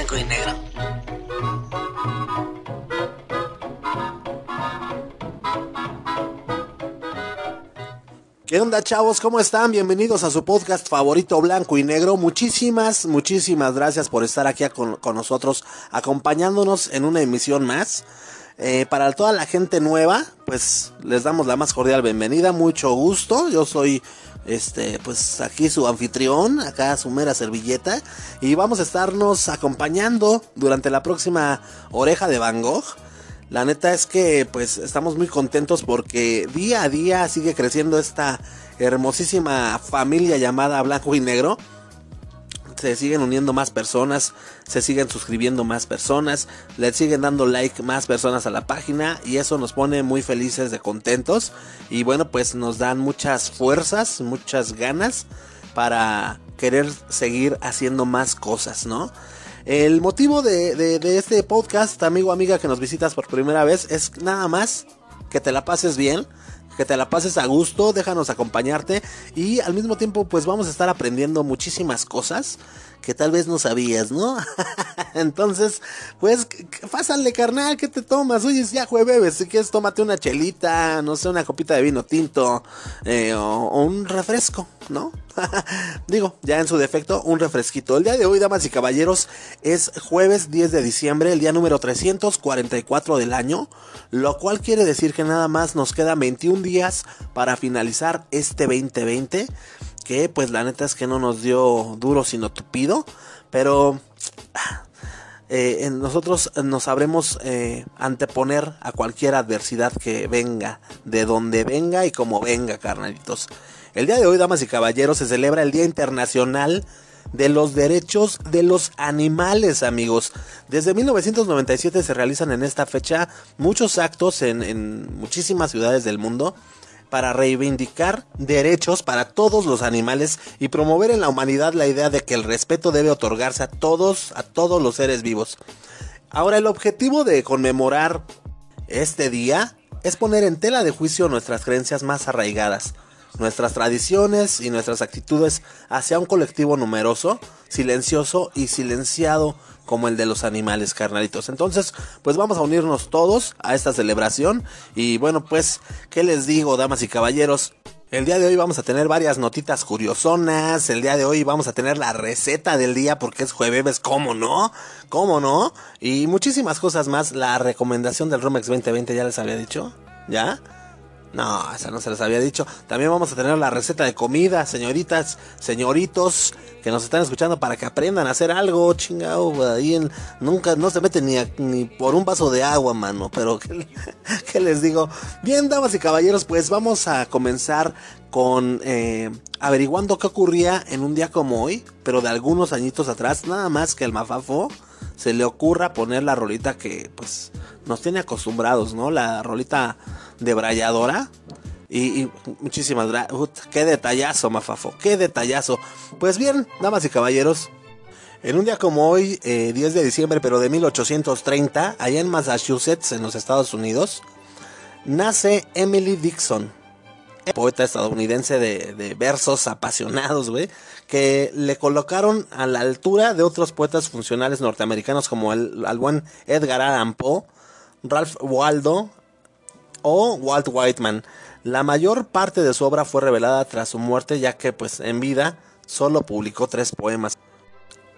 blanco y. ¿Qué onda chavos? ¿Cómo están? Bienvenidos a su podcast favorito blanco y negro. Muchísimas, muchísimas gracias por estar aquí con, nosotros acompañándonos en una emisión más. Eh, para toda la gente nueva, pues les damos la más cordial bienvenida, mucho gusto. Yo soy este, pues aquí su anfitrión, acá su mera servilleta. Y vamos a estarnos acompañando durante la próxima oreja de Van Gogh. La neta es que pues estamos muy contentos porque día a día sigue creciendo esta hermosísima familia llamada Blanco y Negro. Se siguen uniendo más personas, se siguen suscribiendo más personas, le siguen dando like más personas a la página y eso nos pone muy felices de contentos y bueno pues nos dan muchas fuerzas, muchas ganas para querer seguir haciendo más cosas, ¿no? El motivo de, este podcast, amigo amiga que nos visitas por primera vez, es nada más que te la pases bien, que te la pases a gusto, déjanos acompañarte y al mismo tiempo pues vamos a estar aprendiendo muchísimas cosas que tal vez no sabías, ¿no? Entonces, pues, pásale, carnal, ¿qué te tomas? Oye, ya jueves, si quieres, tómate una chelita, no sé, una copita de vino tinto, eh, o, un refresco, ¿no? Digo, ya en su defecto, un refresquito. El día de hoy, damas y caballeros, es jueves 10 de diciembre, el día número 344 del año, lo cual quiere decir que nada más nos quedan 21 días para finalizar este 2020 que pues la neta es que no nos dio duro sino tupido, pero eh, nosotros nos sabremos eh, anteponer a cualquier adversidad que venga, de donde venga y como venga, carnalitos. El día de hoy, damas y caballeros, se celebra el Día Internacional de los Derechos de los Animales, amigos. Desde 1997 se realizan en esta fecha muchos actos en muchísimas ciudades del mundo para reivindicar derechos para todos los animales y promover en la humanidad la idea de que el respeto debe otorgarse a todos, a todos los seres vivos. Ahora, el objetivo de conmemorar este día es poner en tela de juicio nuestras creencias más arraigadas, nuestras tradiciones y nuestras actitudes hacia un colectivo numeroso, silencioso y silenciado como el de los animales, carnalitos. Entonces, pues vamos a unirnos todos a esta celebración. Y bueno, pues, ¿qué les digo, damas y caballeros? El día de hoy vamos a tener varias notitas curiosonas. El día de hoy vamos a tener la receta del día porque es jueves, ¿cómo no? ¿Cómo no? Y muchísimas cosas más. La recomendación del Romex 2020 ya les había dicho. ¿Ya? No, esa no se les había dicho. También vamos a tener la receta de comida, señoritas, señoritos que nos están escuchando para que aprendan a hacer algo, chingado. Ahí en, nunca, no se meten ni, por un vaso de agua, mano. Pero, ¿qué, les digo? Bien, damas y caballeros, pues vamos a comenzar con eh, averiguando qué ocurría en un día como hoy, pero de algunos añitos atrás, nada más que el mafafo se le ocurra poner la rolita que, pues, nos tiene acostumbrados, ¿no? La rolita debrayadora. Y, y muchísimas gracias. Qué detallazo, Mafafo. Qué detallazo. Pues bien, damas y caballeros. En un día como hoy, 10 eh, de diciembre, pero de 1830, allá en Massachusetts, en los Estados Unidos, nace Emily Dixon, poeta estadounidense de, versos apasionados, güey, que le colocaron a la altura de otros poetas funcionales norteamericanos como el, el buen Edgar Allan Poe, Ralph Waldo o Walt Whiteman. La mayor parte de su obra fue revelada tras su muerte, ya que pues en vida solo publicó tres poemas.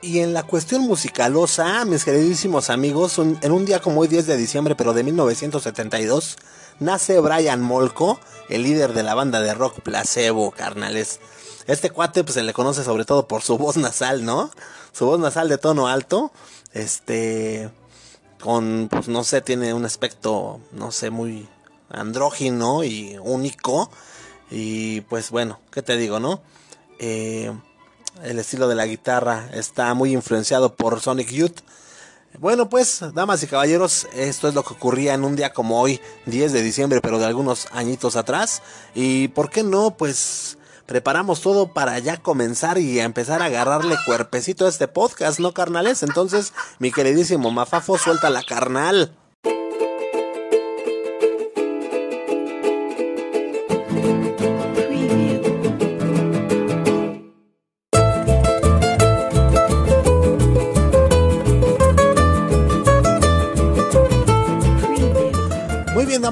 Y en la cuestión musicalosa, mis queridísimos amigos, en un día como hoy 10 de diciembre, pero de 1972, nace Brian Molko, el líder de la banda de rock Placebo, carnales. Este cuate pues se le conoce sobre todo por su voz nasal, ¿no? Su voz nasal de tono alto, este con pues no sé, tiene un aspecto no sé muy andrógino y único. Y pues bueno, ¿qué te digo, no? Eh, el estilo de la guitarra está muy influenciado por Sonic Youth. Bueno, pues, damas y caballeros, esto es lo que ocurría en un día como hoy, 10 de diciembre, pero de algunos añitos atrás. Y por qué no, pues, preparamos todo para ya comenzar y empezar a agarrarle cuerpecito a este podcast, ¿no, carnales? Entonces, mi queridísimo Mafafo, suelta la carnal.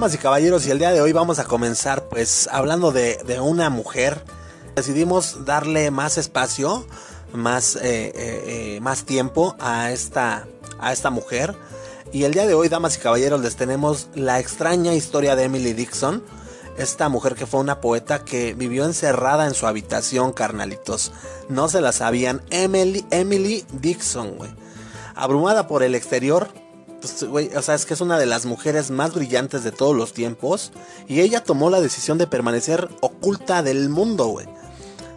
Damas y caballeros, y el día de hoy vamos a comenzar pues hablando de, una mujer. Decidimos darle más espacio, más, eh, eh, eh, más tiempo a esta, a esta mujer. Y el día de hoy, damas y caballeros, les tenemos la extraña historia de Emily Dixon. Esta mujer que fue una poeta que vivió encerrada en su habitación, carnalitos. No se la sabían. Emily, Emily Dixon. Abrumada por el exterior, pues, o sea, es que es una de las mujeres más brillantes de todos los tiempos. Y ella tomó la decisión de permanecer oculta del mundo, güey.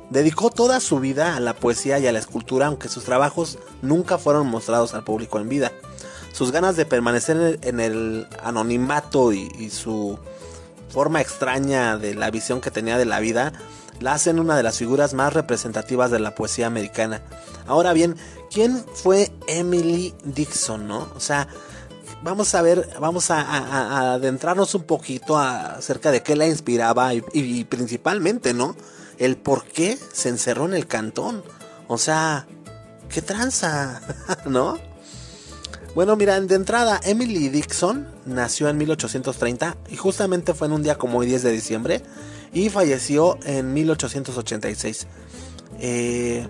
Dedicó toda su vida a la poesía y a la escultura, aunque sus trabajos nunca fueron mostrados al público en vida. Sus ganas de permanecer en el anonimato y, su forma extraña de la visión que tenía de la vida la hacen una de las figuras más representativas de la poesía americana. Ahora bien, ¿quién fue Emily Dixon, no? O sea, vamos a ver, vamos a, adentrarnos un poquito acerca de qué la inspiraba y, principalmente, ¿no? El por qué se encerró en el cantón. O sea, qué tranza, ¿no? Bueno, mira, de entrada, Emily Dixon nació en 1830 y justamente fue en un día como hoy 10 de diciembre y falleció en 1886. Eh,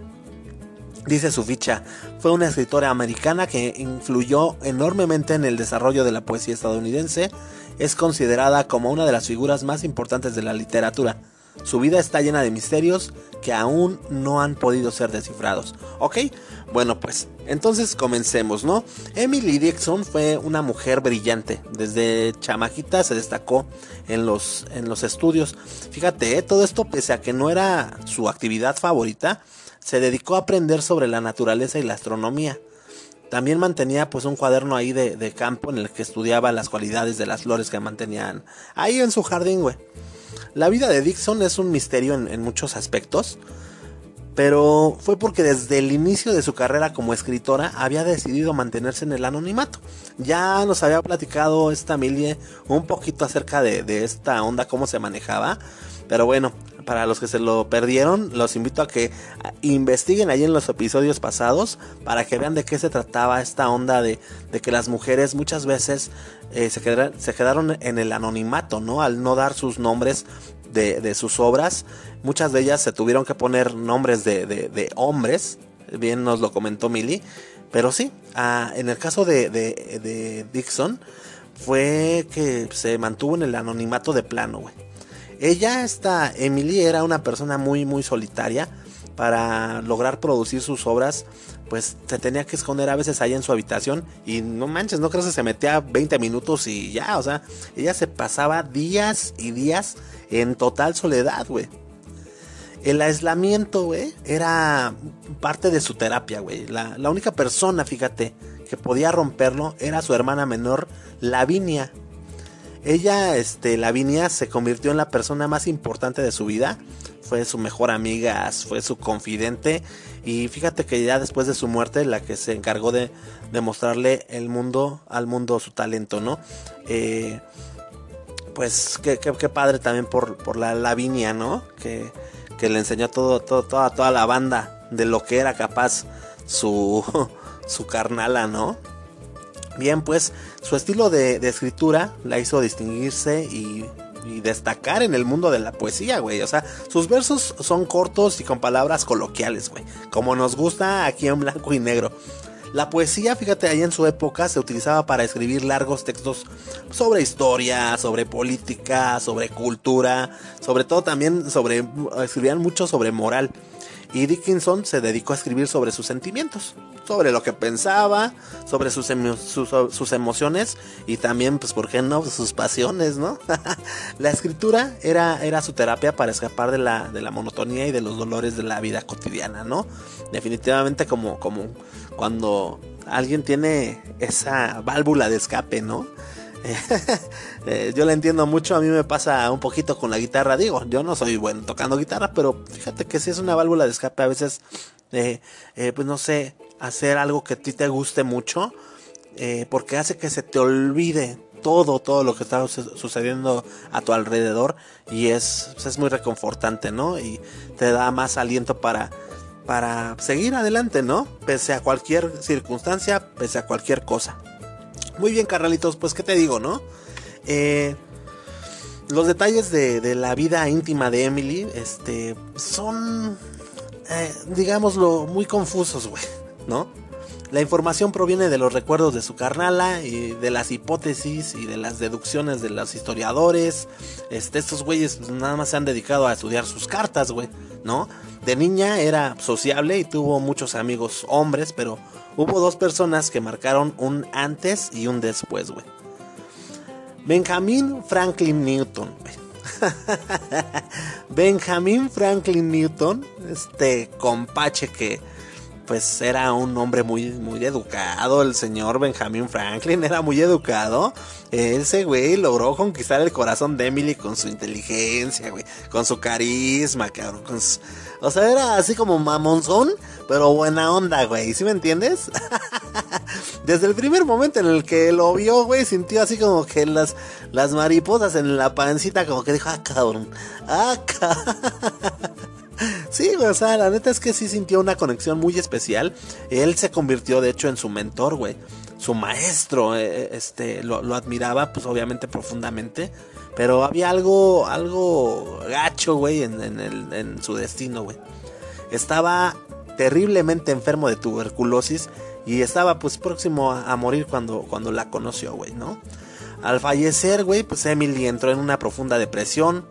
Dice su ficha, fue una escritora americana que influyó enormemente en el desarrollo de la poesía estadounidense. Es considerada como una de las figuras más importantes de la literatura. Su vida está llena de misterios que aún no han podido ser descifrados. ¿Ok? Bueno, pues entonces comencemos, ¿no? Emily Dixon fue una mujer brillante. Desde chamajita se destacó en los, en los estudios. Fíjate, ¿eh? todo esto pese a que no era su actividad favorita se dedicó a aprender sobre la naturaleza y la astronomía. También mantenía pues un cuaderno ahí de, campo en el que estudiaba las cualidades de las flores que mantenían ahí en su jardín, güey. La vida de Dixon es un misterio en, muchos aspectos, pero fue porque desde el inicio de su carrera como escritora había decidido mantenerse en el anonimato. Ya nos había platicado esta Milie un poquito acerca de, de esta onda, cómo se manejaba, pero bueno, para los que se lo perdieron, los invito a que investiguen ahí en los episodios pasados para que vean de qué se trataba esta onda de, que las mujeres muchas veces eh, se, quedaron, se, quedaron, en el anonimato, ¿no? Al no dar sus nombres de, sus obras, muchas de ellas se tuvieron que poner nombres de, hombres, bien nos lo comentó Millie, pero sí, ah, en el caso de Dixon fue que se mantuvo en el anonimato de plano, güey. Ella, esta Emily, era una persona muy, muy solitaria. Para lograr producir sus obras, pues se tenía que esconder a veces ahí en su habitación. Y no manches, no creo que se metía 20 minutos y ya, o sea, ella se pasaba días y días en total soledad, güey. El aislamiento, güey, era parte de su terapia, güey. La, única persona, fíjate, que podía romperlo era su hermana menor, Lavinia. Ella, este, Lavinia, se convirtió en la persona más importante de su vida. Fue su mejor amiga, fue su confidente. Y fíjate que ya después de su muerte, la que se encargó de, mostrarle el mundo, al mundo su talento, ¿no? Eh, pues qué, padre también por, la Lavinia, ¿no? Que, le enseñó todo, todo, toda, toda la banda de lo que era capaz su, su carnala, ¿no? Bien, pues su estilo de, escritura la hizo distinguirse y, destacar en el mundo de la poesía, güey. O sea, sus versos son cortos y con palabras coloquiales, güey. Como nos gusta aquí en blanco y negro. La poesía, fíjate, ahí en su época se utilizaba para escribir largos textos sobre historia, sobre política, sobre cultura, sobre todo también sobre, escribían mucho sobre moral. Y Dickinson se dedicó a escribir sobre sus sentimientos, sobre lo que pensaba, sobre sus, sus, emociones y también, pues, ¿por qué no? Sus pasiones, ¿no? la escritura era, era su terapia para escapar de la, de la monotonía y de los dolores de la vida cotidiana, ¿no? Definitivamente como, como cuando alguien tiene esa válvula de escape, ¿no? Eh, yo la entiendo mucho, a mí me pasa un poquito con la guitarra, digo, yo no soy bueno tocando guitarra, pero fíjate que si es una válvula de escape a veces, eh, eh, pues no sé, hacer algo que a ti te guste mucho, porque hace que se te olvide todo, todo lo que está sucediendo a tu alrededor y es, pues es muy reconfortante, ¿no? Y te da más aliento para, para seguir adelante, ¿no? Pese a cualquier circunstancia, pese a cualquier cosa. Muy bien, carnalitos, pues qué te digo, ¿no? Eh, los detalles de, la vida íntima de Emily, este, son, eh, digámoslo, muy confusos, güey, ¿no? La información proviene de los recuerdos de su carnala y de las hipótesis y de las deducciones de los historiadores. Este, estos güeyes nada más se han dedicado a estudiar sus cartas, güey, ¿no? De niña era sociable y tuvo muchos amigos hombres, pero hubo dos personas que marcaron un antes y un después, güey. Benjamin Franklin Newton, Benjamin Franklin Newton, este compache que pues era un hombre muy, muy educado, el señor Benjamin Franklin era muy educado. Ese güey logró conquistar el corazón de Emily con su inteligencia, güey, con su carisma, cabrón, O sea, era así como mamonzón, pero buena onda, güey, ¿sí me entiendes? Desde el primer momento en el que lo vio, güey, sintió así como que las, las mariposas en la pancita, como que dijo, ah, cabrón, ah, cabrón. Sí, güey, o sea, la neta es que sí sintió una conexión muy especial. Él se convirtió, de hecho, en su mentor, güey. Su maestro, eh, eh, este, lo, admiraba, pues obviamente profundamente. Pero había algo, algo gacho, güey, en, en su destino, güey. Estaba terriblemente enfermo de tuberculosis y estaba pues próximo a, a morir cuando, cuando la conoció, güey, ¿no? Al fallecer, güey, pues Emily entró en una profunda depresión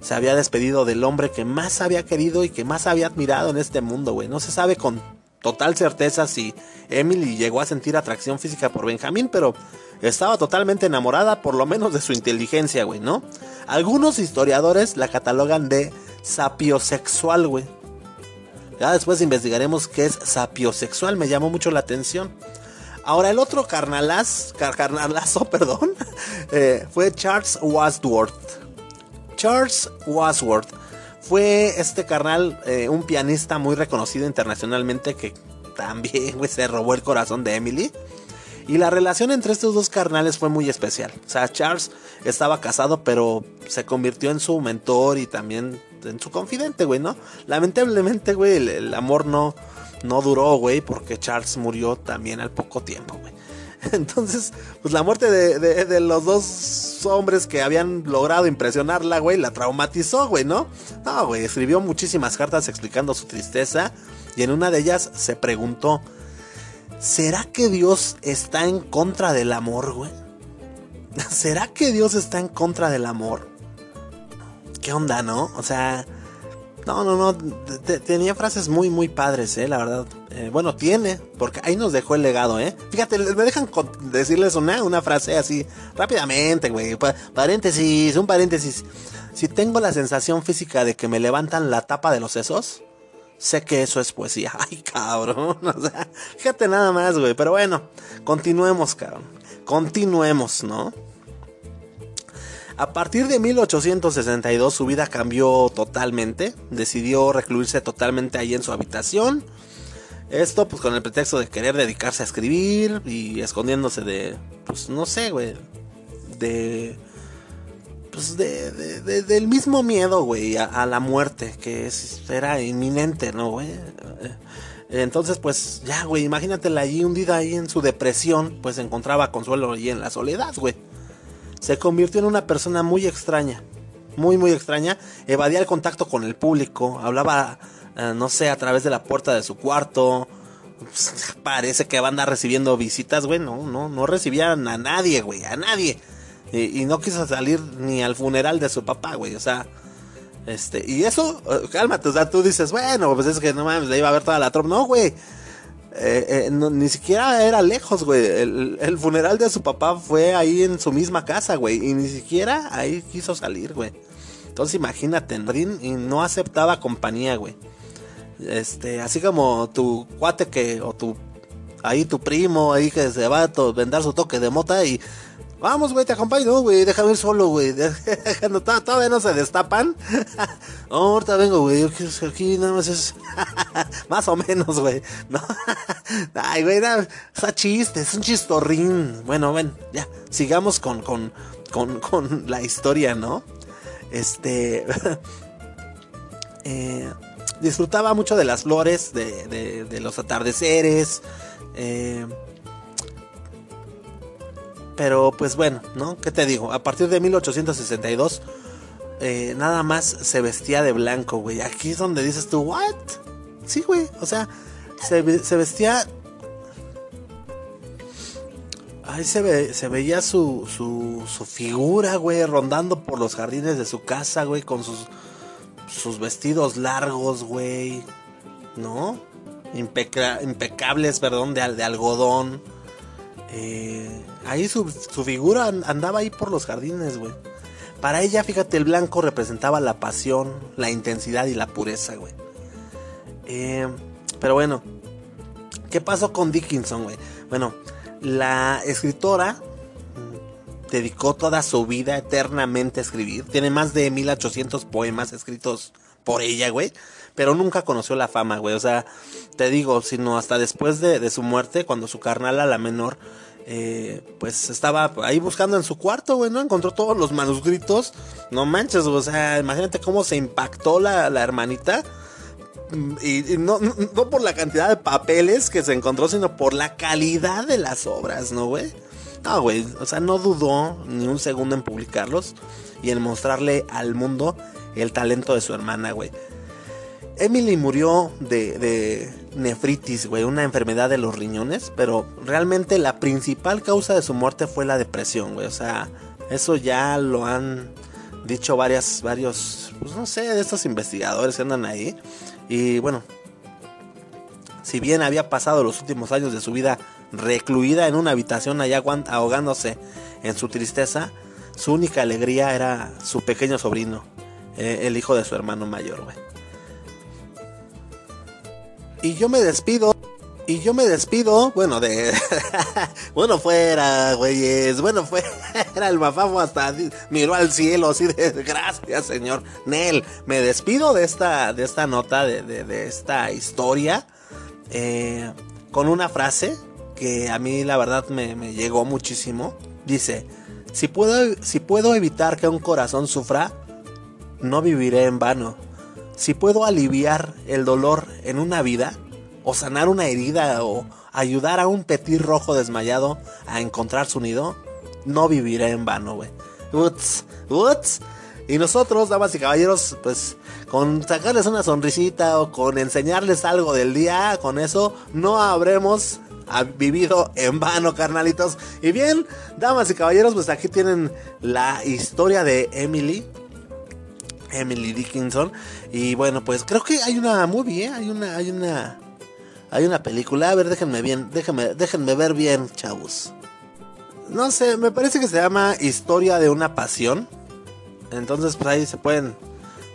se había despedido del hombre que más había querido y que más había admirado en este mundo, güey. No se sabe con total certeza si Emily llegó a sentir atracción física por Benjamín, pero estaba totalmente enamorada, por lo menos de su inteligencia, güey, ¿no? Algunos historiadores la catalogan de sapiosexual, güey. Ya después investigaremos qué es sapiosexual, me llamó mucho la atención. Ahora el otro carnalaz, carnalazo, perdón, eh, fue Charles Wadsworth. Charles Wasworth fue este carnal, eh, un pianista muy reconocido internacionalmente que también se robó el corazón de Emily. Y la relación entre estos dos carnales fue muy especial. O sea, Charles estaba casado, pero se convirtió en su mentor y también en su confidente, güey, ¿no? Lamentablemente, güey, el, amor no, no duró, güey, porque Charles murió también al poco tiempo, güey. Entonces, pues la muerte de, los dos hombres que habían logrado impresionarla, güey, la traumatizó, güey, ¿no? No, güey, escribió muchísimas cartas explicando su tristeza y en una de ellas se preguntó, ¿será que Dios está en contra del amor, güey? ¿Será que Dios está en contra del amor? ¿Qué onda, no? O sea, no, no, no. tenía frases muy, muy padres, eh, la verdad. Eh, bueno, tiene, porque ahí nos dejó el legado, eh. Fíjate, me dejan decirles una, una frase así rápidamente, güey. paréntesis, un paréntesis. Si tengo la sensación física de que me levantan la tapa de los sesos, sé que eso es poesía. Ay, cabrón. O sea, fíjate nada más, güey. Pero bueno, continuemos, cabrón. Continuemos, ¿no? A partir de 1862 su vida cambió totalmente. Decidió recluirse totalmente ahí en su habitación. Esto pues con el pretexto de querer dedicarse a escribir y escondiéndose de, pues no sé, güey, de... Pues de, de, del mismo miedo, güey, a, la muerte, que era inminente, ¿no, güey? Entonces, pues, ya, güey, imagínatela allí hundida ahí en su depresión, pues encontraba consuelo allí en la soledad, güey se convirtió en una persona muy extraña, muy, muy extraña. Evadía el contacto con el público, hablaba, eh, no sé, a través de la puerta de su cuarto. Pues, parece que va a andar recibiendo visitas, güey. No, no, no recibían a nadie, güey, a nadie. Y, no quiso salir ni al funeral de su papá, güey. O sea, este, y eso, eh, cálmate, o sea, tú dices, bueno, pues es que no mames, le iba a ver toda la tropa. No, güey. Eh, eh, ni siquiera era lejos, güey. El, funeral de su papá fue ahí en su misma casa, güey. Y ni siquiera ahí quiso salir, güey. Entonces imagínate, y no aceptaba compañía, güey. Este, así como tu cuate que, o tu, ahí tu primo, ahí que se va a vender su toque de mota y Vamos, güey, te acompaño, güey, déjame ir solo, güey. todavía no se destapan. ahorita vengo, güey. Aquí nada más es. más o menos, güey. No. Ay, güey, está chiste, es un chistorrín. Bueno, ven, ya. Sigamos con, con, con, con la historia, ¿no? Este. eh, disfrutaba mucho de las flores, de, de, de los atardeceres. Eh pero pues bueno, ¿no? ¿Qué te digo? A partir de 1862 eh, nada más se vestía de blanco, güey. Aquí es donde dices tú, ¿what? Sí, güey. O sea, se, se vestía Ahí se, ve, se veía su, su, su figura, güey, rondando por los jardines de su casa, güey, con sus, sus vestidos largos, güey, ¿no? impecables, perdón, de, de algodón. Eh, ahí su, figura andaba ahí por los jardines, güey. Para ella, fíjate, el blanco representaba la pasión, la intensidad y la pureza, güey. Eh, pero bueno, ¿qué pasó con Dickinson, güey? Bueno, la escritora dedicó toda su vida eternamente a escribir. Tiene más de 1800 poemas escritos por ella, güey. Pero nunca conoció la fama, güey. O sea, te digo, sino hasta después de, su muerte, cuando su carnala, la menor, eh, pues estaba ahí buscando en su cuarto, güey, ¿no? Encontró todos los manuscritos. No manches, o sea, imagínate cómo se impactó la, la hermanita y, no, no, por la cantidad de papeles que se encontró, sino por la calidad de las obras, ¿no, güey? No, güey, o sea, no dudó ni un segundo en publicarlos y en mostrarle al mundo el talento de su hermana, güey. Emily murió de, nefritis, güey, una enfermedad de los riñones, pero realmente la principal causa de su muerte fue la depresión, güey. O sea, eso ya lo han dicho varias, varios, pues no sé, de estos investigadores que andan ahí. Y bueno, si bien había pasado los últimos años de su vida recluida en una habitación allá ahogándose en su tristeza, su única alegría era su pequeño sobrino, eh, el hijo de su hermano mayor, güey. Y yo me despido y yo me despido, bueno, de. bueno, fuera, güeyes. Bueno, fuera. El mafafo hasta miró al cielo así de. Gracias, señor. Nel, me despido de esta, de esta nota, de, de, esta historia. Eh, con una frase que a mí, la verdad, me, me llegó muchísimo. Dice: si puedo, si puedo evitar que un corazón sufra, no viviré en vano. Si puedo aliviar el dolor en una vida o sanar una herida o ayudar a un petit rojo desmayado a encontrar su nido, no vivirá en vano, güey. Uts, uts. Y nosotros, damas y caballeros, pues con sacarles una sonrisita o con enseñarles algo del día, con eso no habremos vivido en vano, carnalitos. Y bien, damas y caballeros, pues aquí tienen la historia de Emily. Emily Dickinson. Y bueno, pues creo que hay una movie, ¿eh? Hay una, hay una hay una película, a ver, déjenme bien, déjenme, déjenme ver bien, chavos. No sé, me parece que se llama Historia de una pasión. Entonces, pues ahí se pueden,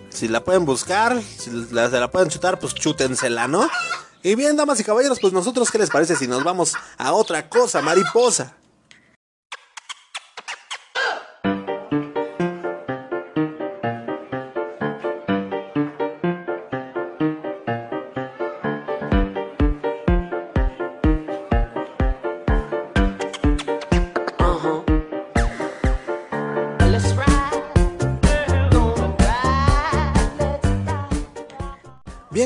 si la pueden buscar, si la, se la pueden chutar, pues chútensela, ¿no? Y bien, damas y caballeros, pues nosotros, ¿qué les parece si nos vamos a otra cosa, mariposa?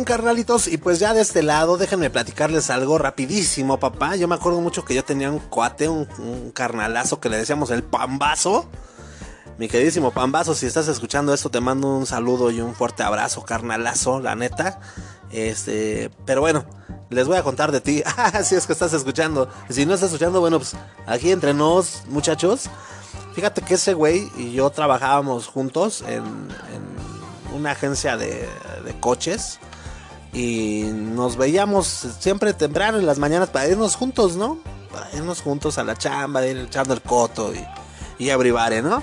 Carnalitos, y pues ya de este lado, déjenme platicarles algo rapidísimo, papá. Yo me acuerdo mucho que yo tenía un cuate, un, carnalazo que le decíamos el pambazo. Mi queridísimo pambazo, si estás escuchando esto, te mando un saludo y un fuerte abrazo, carnalazo, la neta. Este, pero bueno, les voy a contar de ti. si es que estás escuchando. Si no estás escuchando, bueno, pues aquí entre nos, muchachos. Fíjate que ese güey y yo trabajábamos juntos en, una agencia de, de coches y nos veíamos siempre temprano en las mañanas para irnos juntos, ¿no? Para irnos juntos a la chamba, ir echando el coto y, y ¿no?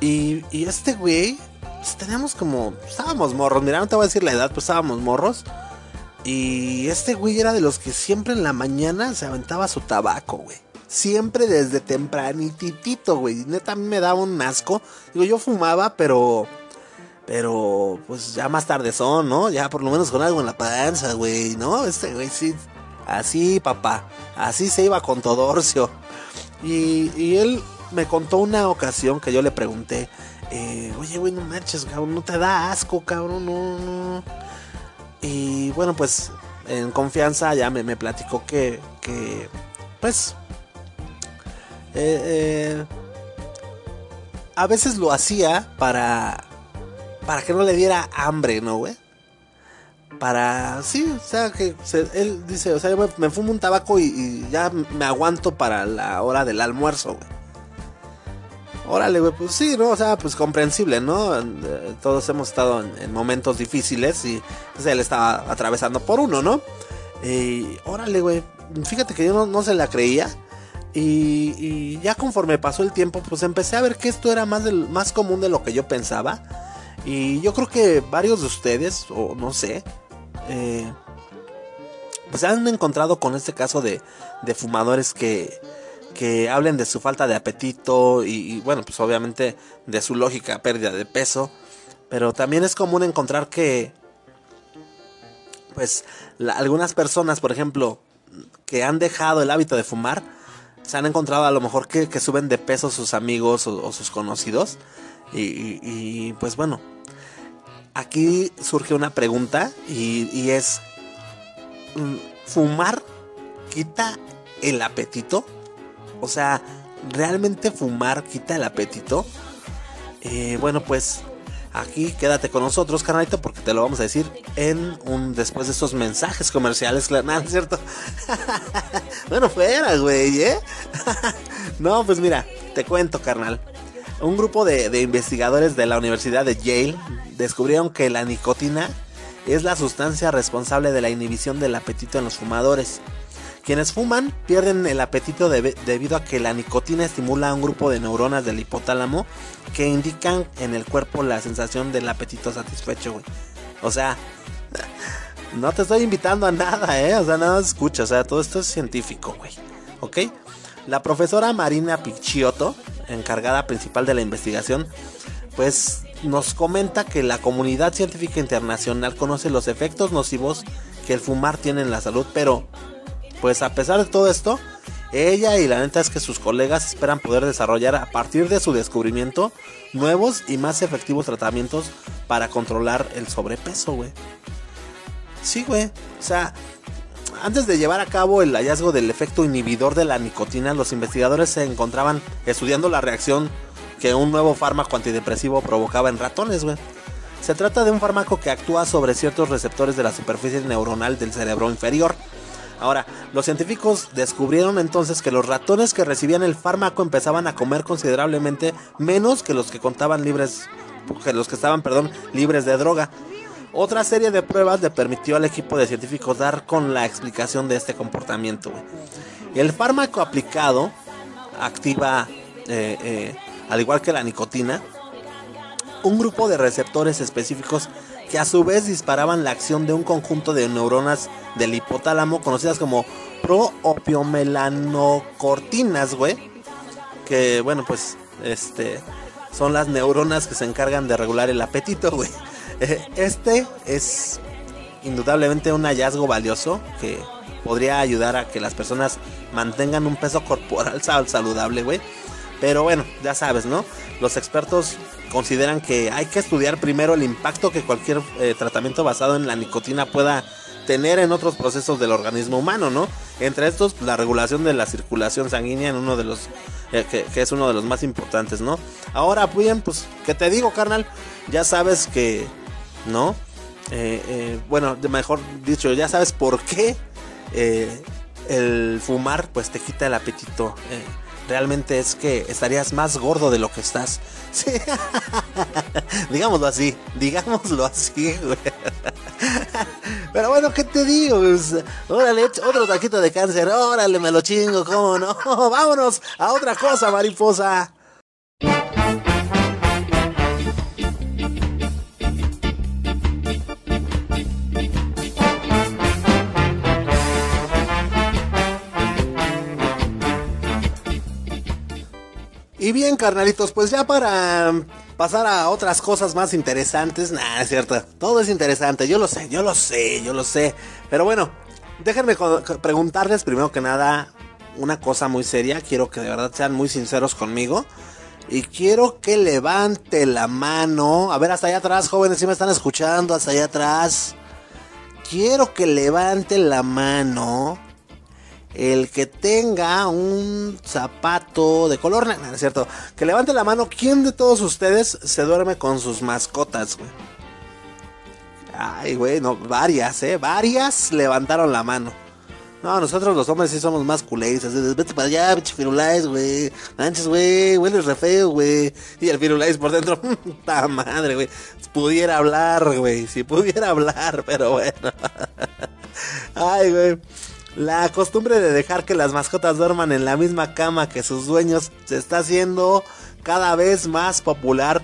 Y, y este güey, pues teníamos como, estábamos morros, mira, no te voy a decir la edad, pues estábamos morros. Y este güey era de los que siempre en la mañana se aventaba su tabaco, güey. Siempre desde tempranitito, güey. Neta, a mí me daba un asco. Digo, yo fumaba, pero pero, pues ya más tarde son, ¿no? Ya por lo menos con algo en la panza, güey, ¿no? Este güey sí. Así, papá. Así se iba con Todorcio. Y, y él me contó una ocasión que yo le pregunté, eh, oye, güey, no manches, cabrón, no te da asco, cabrón, no. Y bueno, pues en confianza ya me, me platicó que, que, pues, eh, a veces lo hacía para, para que no le diera hambre, ¿no, güey? Para, sí, o sea, que él dice, o sea, yo me, fumo un tabaco y, ya me aguanto para la hora del almuerzo, güey. Órale, güey, pues sí, ¿no? O sea, pues comprensible, ¿no? Todos hemos estado en, momentos difíciles y él estaba atravesando por uno, ¿no? Y órale, güey, fíjate que yo no, se la creía. Y, ya conforme pasó el tiempo, pues empecé a ver que esto era más, más común de lo que yo pensaba. Y yo creo que varios de ustedes, o no sé, eh, pues han encontrado con este caso de, de fumadores que, que hablen de su falta de apetito y, bueno, pues obviamente de su lógica pérdida de peso. Pero también es común encontrar que, pues, algunas personas, por ejemplo, que han dejado el hábito de fumar, se han encontrado a lo mejor que, suben de peso sus amigos o, sus conocidos. Y, pues bueno, aquí surge una pregunta y, es, mm, ¿fumar quita el apetito? O sea, ¿realmente fumar quita el apetito? Eh, bueno, pues aquí quédate con nosotros, carnalito, porque te lo vamos a decir en un después de estos mensajes comerciales, claro, ¿cierto? bueno, fuera, güey, ¿eh? no, pues mira, te cuento, carnal. Un grupo de, investigadores de la Universidad de Yale descubrieron que la nicotina es la sustancia responsable de la inhibición del apetito en los fumadores. Quienes fuman pierden el apetito debido a que la nicotina estimula un grupo de neuronas del hipotálamo que indican en el cuerpo la sensación del apetito satisfecho, güey. O sea, no te estoy invitando a nada, ¿eh? O sea, nada escucha, o sea, todo esto es científico, güey. ¿Ok? La profesora Marina Picciotto, encargada principal de la investigación, pues nos comenta que la comunidad científica internacional conoce los efectos nocivos que el fumar tiene en la salud, pero pues a pesar de todo esto, ella y la neta es que sus colegas esperan poder desarrollar a partir de su descubrimiento nuevos y más efectivos tratamientos para controlar el sobrepeso, güey. Sí, güey. O sea, antes de llevar a cabo el hallazgo del efecto inhibidor de la nicotina, los investigadores se encontraban estudiando la reacción que un nuevo fármaco antidepresivo provocaba en ratones, güey. Se trata de un fármaco que actúa sobre ciertos receptores de la superficie neuronal del cerebro inferior Ahora, los científicos descubrieron entonces que los ratones que recibían el fármaco empezaban a comer considerablemente menos que los que contaban libres, que los que estaban, perdón, libres de droga. Otra serie de pruebas le permitió al equipo de científicos dar con la explicación de este comportamiento. El fármaco aplicado activa, eh, eh, al igual que la nicotina, un grupo de receptores específicos que a su vez disparaban la acción de un conjunto de neuronas del hipotálamo conocidas como proopiomelanocortinas, güey. Que bueno, pues este son las neuronas que se encargan de regular el apetito, güey. Eh, este es indudablemente un hallazgo valioso que podría ayudar a que las personas mantengan un peso corporal saludable, güey. Pero bueno, ya sabes, ¿no? Los expertos consideran que hay que estudiar primero el impacto que cualquier eh, tratamiento basado en la nicotina pueda tener en otros procesos del organismo humano, ¿no? Entre estos, la regulación de la circulación sanguínea en uno de los eh, que, es uno de los más importantes, ¿no? Ahora, bien, pues, ¿qué te digo, carnal? Ya sabes que, ¿no? Eh, bueno, mejor dicho, ya sabes por qué el fumar, pues, te quita el apetito realmente es que estarías más gordo de lo que estás. Sí. digámoslo así, digámoslo así. Pero bueno, ¿qué te digo? Pues, órale, otro taquito de cáncer, órale, me lo chingo, ¿cómo no? Vámonos a otra cosa, mariposa. Y bien, carnalitos, pues ya para pasar a otras cosas más interesantes, nada, es cierto, todo es interesante, yo lo sé, yo lo sé, yo lo sé. Pero bueno, déjenme preguntarles primero que nada una cosa muy seria, quiero que de verdad sean muy sinceros conmigo. Y quiero que levante la mano. A ver, hasta allá atrás, jóvenes, si me están escuchando, hasta allá atrás. Quiero que levante la mano el que tenga un zapato de color, es cierto, que levante la mano, ¿quién de todos ustedes se duerme con sus mascotas, güey? Ay, güey, no, varias, eh, varias levantaron la mano. No, nosotros los hombres sí somos más culés. Vete para allá, pinche firulais, güey. Manches, güey. Hueles re feo, güey. Y el firulais por dentro. ¡Ta madre, güey! Pudiera hablar, güey. Si pudiera hablar, pero bueno. Ay, güey. La costumbre de dejar que las mascotas duerman en la misma cama que sus dueños se está haciendo cada vez más popular.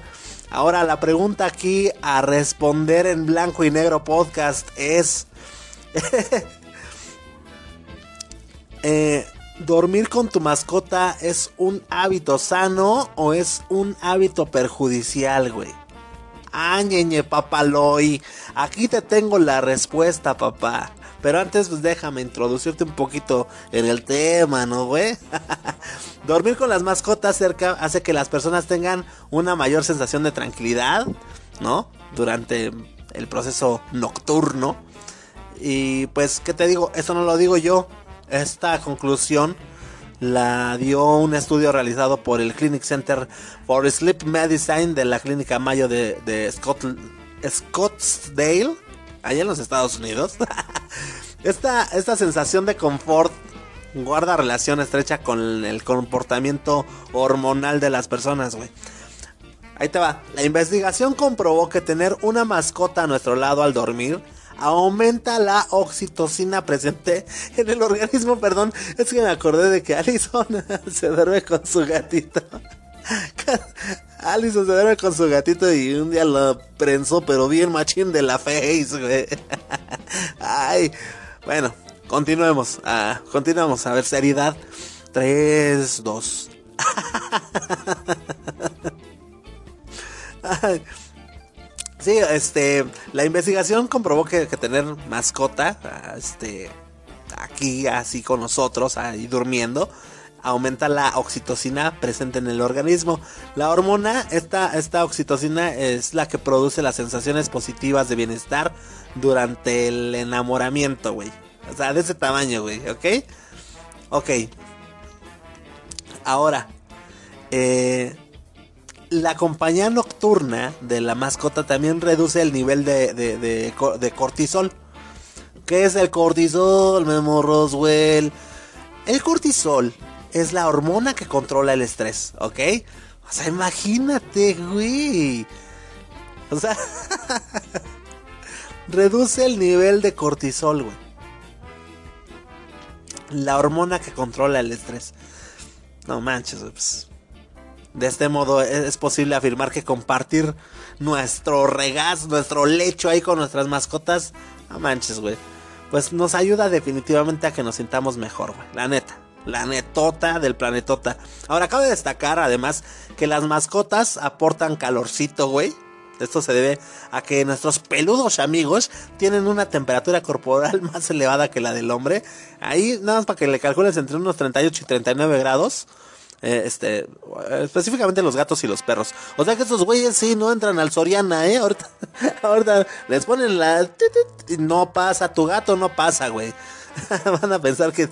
Ahora la pregunta aquí a responder en blanco y negro podcast es... Eh, ¿Dormir con tu mascota es un hábito sano o es un hábito perjudicial, güey? Áñeñe, papaloy. Aquí te tengo la respuesta, papá. Pero antes, pues déjame introducirte un poquito en el tema, ¿no, güey? Dormir con las mascotas cerca hace que las personas tengan una mayor sensación de tranquilidad, ¿no? Durante el proceso nocturno. Y pues, ¿qué te digo? Eso no lo digo yo. Esta conclusión la dio un estudio realizado por el Clinic Center for Sleep Medicine de la Clínica Mayo de, Scottsdale, allá en los Estados Unidos. esta, esta sensación de confort guarda relación estrecha con el comportamiento hormonal de las personas, güey. Ahí te va. La investigación comprobó que tener una mascota a nuestro lado al dormir aumenta la oxitocina presente en el organismo. Perdón, es que me acordé de que Alison se duerme con su gatito. Alison se duerme con su gatito y un día lo prensó, pero bien machín de la face. Ay, bueno, continuemos. Ah, continuamos. A ver, seriedad. 3, 2. Ay. Sí, este, la investigación comprobó que, tener mascota, este, aquí así con nosotros, ahí durmiendo, aumenta la oxitocina presente en el organismo. La hormona, esta, esta oxitocina es la que produce las sensaciones positivas de bienestar durante el enamoramiento, güey. O sea, de ese tamaño, güey, ¿ok? Ok. Ahora, eh, la compañía nocturna de la mascota también reduce el nivel de, de, cortisol. ¿Qué es el cortisol, Memo Roswell? El cortisol es la hormona que controla el estrés, ¿ok? O sea, imagínate, güey. O sea, reduce el nivel de cortisol, güey. La hormona que controla el estrés. No manches, pues, de este modo es posible afirmar que compartir nuestro regazo, nuestro lecho ahí con nuestras mascotas, no manches, güey. Pues nos ayuda definitivamente a que nos sintamos mejor, güey. La neta. La netota del planetota. Ahora, cabe destacar además que las mascotas aportan calorcito, güey. Esto se debe a que nuestros peludos amigos tienen una temperatura corporal más elevada que la del hombre. Ahí, nada más para que le calcules entre unos 38 y 39 grados. Eh, este, específicamente los gatos y los perros. O sea que estos güeyes sí no entran al Soriana, ¿eh? Ahorita, ahorita les ponen la... Y no pasa, tu gato no pasa, güey. Van a pensar que...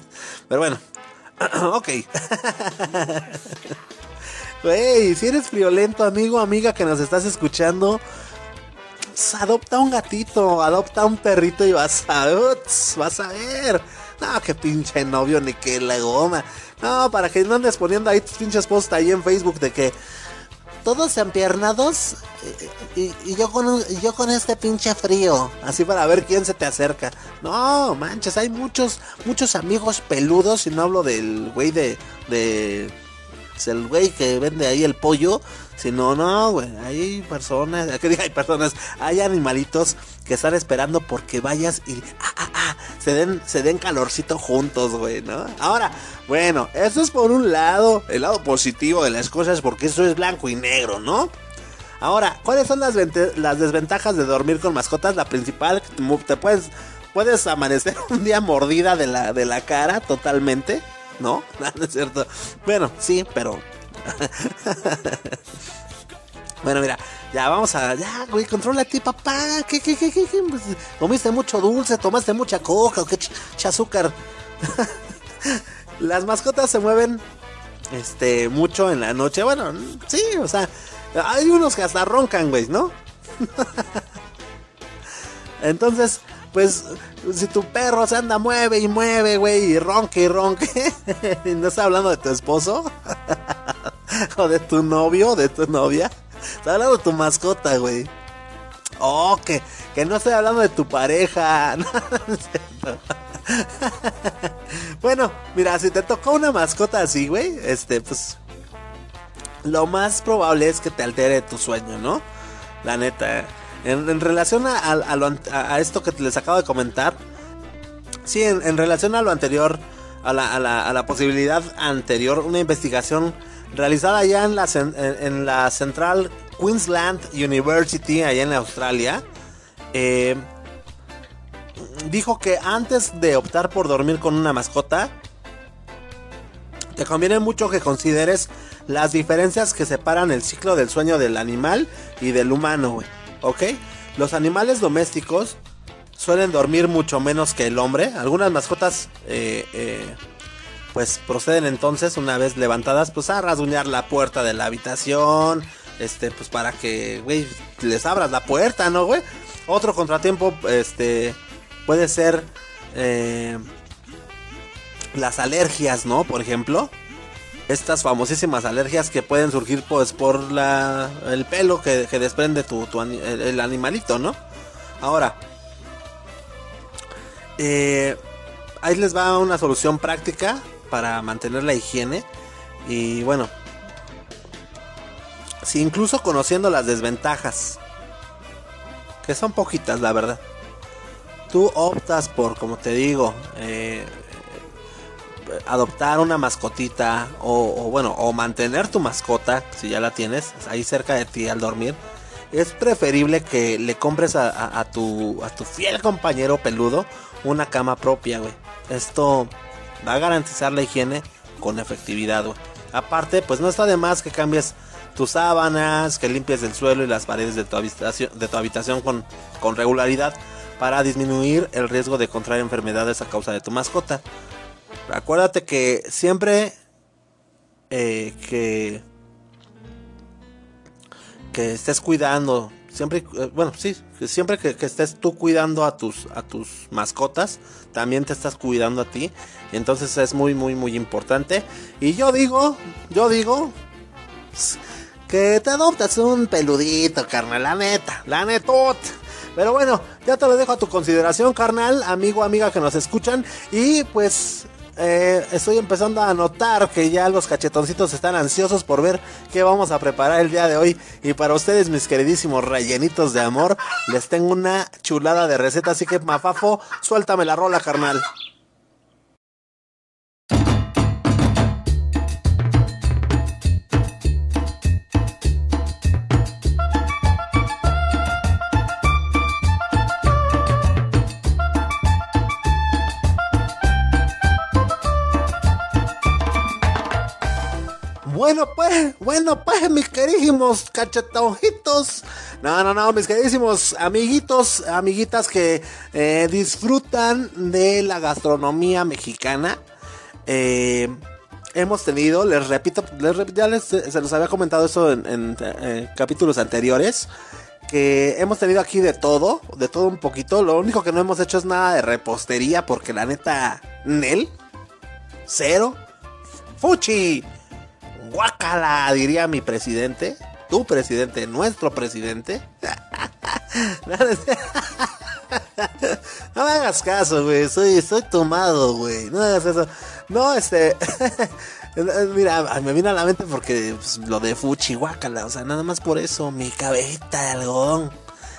Pero bueno, ok. Güey, si eres violento, amigo, amiga que nos estás escuchando, pues, adopta un gatito, adopta un perrito y vas a... vas a ver. No, que pinche novio ni que la goma. No, para que no andes poniendo ahí tus pinches posts ahí en Facebook de que todos empiernados y, y, yo con yo con este pinche frío, así para ver quién se te acerca. No, manches, hay muchos muchos amigos peludos y no hablo del güey de de el güey que vende ahí el pollo, sino no, güey, hay personas, hay personas, hay animalitos que están esperando porque vayas y ah, ah, ah, se den se den calorcito juntos, güey, ¿no? Ahora, bueno, eso es por un lado, el lado positivo de las cosas porque eso es blanco y negro, ¿no? Ahora, ¿cuáles son las, las desventajas de dormir con mascotas? La principal, te puedes, puedes amanecer un día mordida de la, de la cara totalmente, ¿no? No, es cierto. Bueno, sí, pero... bueno, mira, ya vamos a... Ya, güey, ti, papá. ¿Qué, qué? Pues, comiste mucho dulce, tomaste mucha coca o qué azúcar. Las mascotas se mueven este mucho en la noche. Bueno, sí, o sea, hay unos que hasta roncan, güey, ¿no? Entonces, pues, si tu perro se anda mueve y mueve, güey, y ronque y ronque, no está hablando de tu esposo, o de tu novio, de tu novia, está hablando de tu mascota, güey. Oh, que, que no estoy hablando de tu pareja. bueno, mira, si te tocó una mascota así, güey, este, pues, lo más probable es que te altere tu sueño, ¿no? La neta. En, relación a, esto que les acabo de comentar, sí, en, relación a lo anterior, a la, posibilidad anterior, una investigación realizada ya en la, en, la Central Queensland University, allá en Australia, eh, dijo que antes de optar por dormir con una mascota, te conviene mucho que consideres las diferencias que separan el ciclo del sueño del animal y del humano, güey. ¿ok? Los animales domésticos suelen dormir mucho menos que el hombre. Algunas mascotas, eh, eh, pues proceden entonces, una vez levantadas, pues a rasguñar la puerta de la habitación, este, pues para que, güey, les abras la puerta, ¿no, güey? Otro contratiempo, este, puede ser eh, las alergias, ¿no? Por ejemplo estas famosísimas alergias que pueden surgir pues por la el pelo que, desprende tu, el, animalito, ¿no? Ahora, eh, ahí les va una solución práctica para mantener la higiene. Y bueno, si incluso conociendo las desventajas, que son poquitas la verdad, tú optas por, como te digo, eh, adoptar una mascotita o, bueno, o mantener tu mascota, si ya la tienes, ahí cerca de ti al dormir, es preferible que le compres a, tu, a tu fiel compañero peludo una cama propia, güey. Esto va a garantizar la higiene con efectividad. Aparte, pues no está de más que cambies tus sábanas, que limpies el suelo y las paredes de tu habitación, con regularidad para disminuir el riesgo de contraer enfermedades a causa de tu mascota. Acuérdate que siempre eh, que que estés cuidando, siempre, eh, bueno, sí, siempre que, estés tú cuidando a tus a tus mascotas, también te estás cuidando a ti. Entonces es muy, muy, muy importante. Y yo digo, yo digo que te adoptas un peludito, carnal, la neta, la netot. Pero bueno, ya te lo dejo a tu consideración, carnal, amigo, amiga que nos escuchan. Y pues eh, estoy empezando a notar que ya los cachetoncitos están ansiosos por ver qué vamos a preparar el día de hoy. Y para ustedes, mis queridísimos rellenitos de amor, les tengo una chulada de receta. Así que, Mafafo, suéltame la rola, carnal. Bueno, pues, bueno, pues, mis queridísimos cachetojitos. No, no, no, mis queridísimos amiguitos, amiguitas que eh, disfrutan de la gastronomía mexicana. Eh, hemos tenido, les repito, ya les, se los había comentado eso en, eh, capítulos anteriores. Que hemos tenido aquí de todo, de todo un poquito. Lo único que no hemos hecho es nada de repostería, porque la neta, Nel, cero, Fuchi. Guácala, diría mi presidente. Tu presidente, nuestro presidente. no me hagas caso, güey. Soy, soy tomado, güey. No hagas eso. No, este. Mira, me vino a la mente porque pues, lo de Fuchi, guácala. O sea, nada más por eso, mi cabecita de algodón.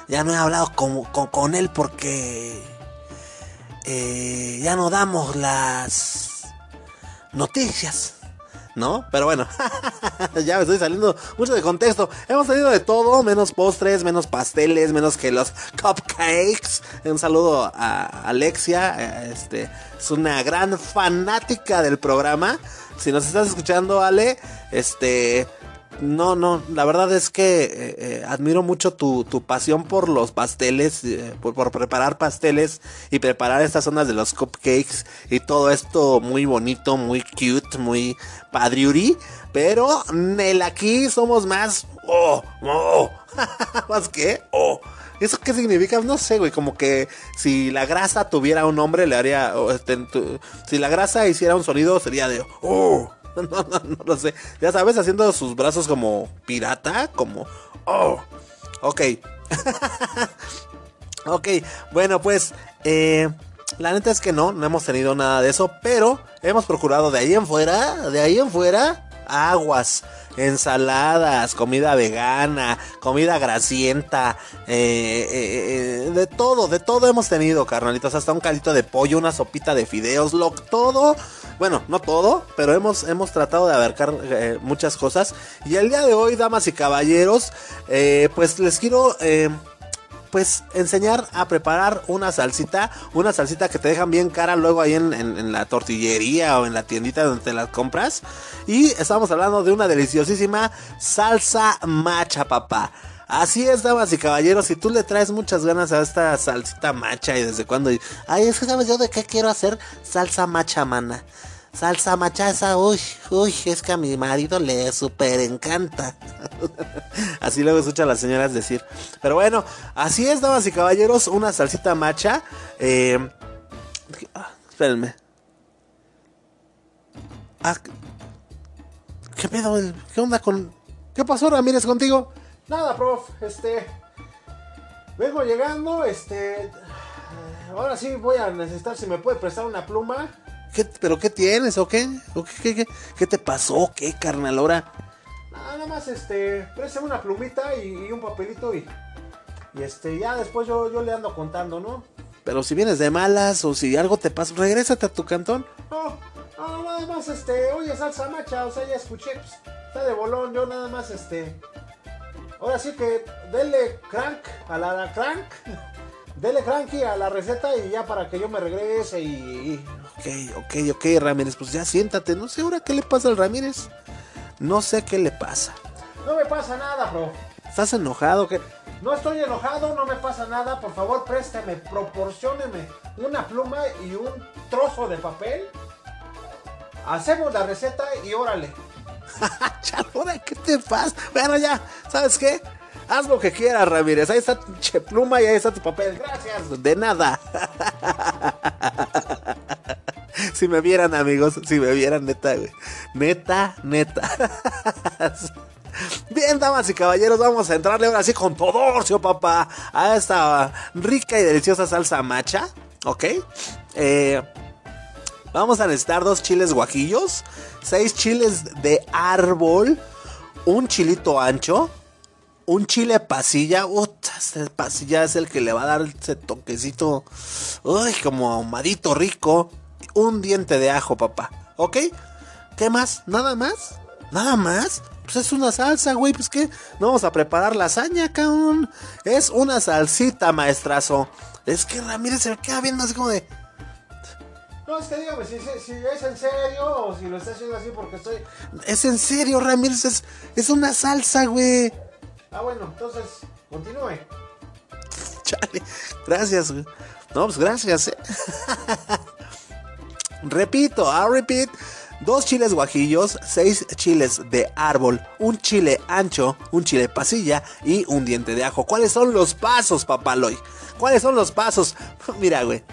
Ya no he hablado con, con, él porque. Eh, ya no damos las noticias. ¿No? Pero bueno, ya me estoy saliendo mucho de contexto. Hemos tenido de todo, menos postres, menos pasteles, menos que los cupcakes. Un saludo a Alexia, este, es una gran fanática del programa. Si nos estás escuchando, Ale, este, no, no, la verdad es que eh, eh, admiro mucho tu, tu, pasión por los pasteles, eh, por, preparar pasteles y preparar estas zonas de los cupcakes y todo esto muy bonito, muy cute, muy padriuri. Pero el aquí somos más, oh, oh, más que, oh. ¿Eso qué significa? No sé, güey. Como que si la grasa tuviera un nombre, le haría. Este, si la grasa hiciera un sonido, sería de. ¡Oh! No, no, no lo sé. Ya sabes, haciendo sus brazos como pirata, como... Oh, ok. ok, bueno, pues... Eh, la neta es que no, no hemos tenido nada de eso, pero hemos procurado de ahí en fuera, de ahí en fuera, aguas, ensaladas, comida vegana, comida grasienta, eh, eh, de todo, de todo hemos tenido, carnalitos, hasta un caldito de pollo, una sopita de fideos, lo, todo bueno, no todo, pero hemos, hemos tratado de abarcar eh, muchas cosas. Y el día de hoy, damas y caballeros, eh, pues les quiero... Eh, pues enseñar a preparar una salsita, una salsita que te dejan bien cara luego ahí en, en, la tortillería o en la tiendita donde te la compras. Y estamos hablando de una deliciosísima salsa macha, papá. Así es, damas y caballeros, si tú le traes muchas ganas a esta salsita macha y desde cuándo... Ay, es que sabes yo de qué quiero hacer salsa macha, mana. Salsa macha esa, uy, uy, es que a mi marido le súper encanta. así luego escucha a las señoras decir. Pero bueno, así es, damas y caballeros, una salsita macha. Eh, ah, espérenme. Ah, ¿Qué pedo? ¿Qué onda con... ¿Qué pasó, Ramírez, contigo? Nada, prof, este. Vengo llegando, este. Ahora sí voy a necesitar si me puede prestar una pluma. ¿Qué, ¿Pero qué tienes o qué? ¿O qué, qué, qué, te pasó? ¿Qué, carnal? Ahora. Nada más, este. Préstame una plumita y, un papelito y. Y este, ya después yo, yo le ando contando, ¿no? Pero si vienes de malas o si algo te pasa, regrésate a tu cantón. No, no, nada más, este. Oye, salsa macha, o sea, ya escuché, pues, está de bolón, yo nada más, este. Ahora sí que denle crank a la crank. Dele cranky a la receta y ya para que yo me regrese y... Ok, ok, ok, Ramírez, pues ya siéntate. No sé ahora qué le pasa al Ramírez. No sé qué le pasa. No me pasa nada, bro. ¿Estás enojado? que No estoy enojado, no me pasa nada. Por favor, présteme, proporcioneme una pluma y un trozo de papel. Hacemos la receta y órale. Chalora, ¿qué te pasa? Bueno, ya, ¿sabes qué? Haz lo que quieras, Ramírez. Ahí está tu pluma y ahí está tu papel. Gracias. De nada. si me vieran, amigos, si me vieran, neta, Neta, neta. Bien, damas y caballeros, vamos a entrarle ahora sí con Todorcio, papá, a esta rica y deliciosa salsa macha, ¿ok? Eh, Vamos a necesitar dos chiles guajillos, seis chiles de árbol, un chilito ancho, un chile pasilla. este pasilla es el que le va a dar ese toquecito, uy, como ahumadito rico. Un diente de ajo, papá. ¿Ok? ¿Qué más? ¿Nada más? ¿Nada más? Pues es una salsa, güey. Pues qué. No vamos a preparar lasaña, cabrón. Es una salsita, maestrazo. Es que Ramírez se me queda viendo así como de. No, es que dígame si, es en serio o si lo está haciendo así porque estoy. Es en serio, Ramírez, es, es una salsa, güey. Ah, bueno, entonces, continúe. Chale, gracias, güey. No, pues gracias, eh. Repito, a repeat. Dos chiles guajillos, seis chiles de árbol, un chile ancho, un chile pasilla y un diente de ajo. ¿Cuáles son los pasos, papaloy? ¿Cuáles son los pasos? Mira, güey.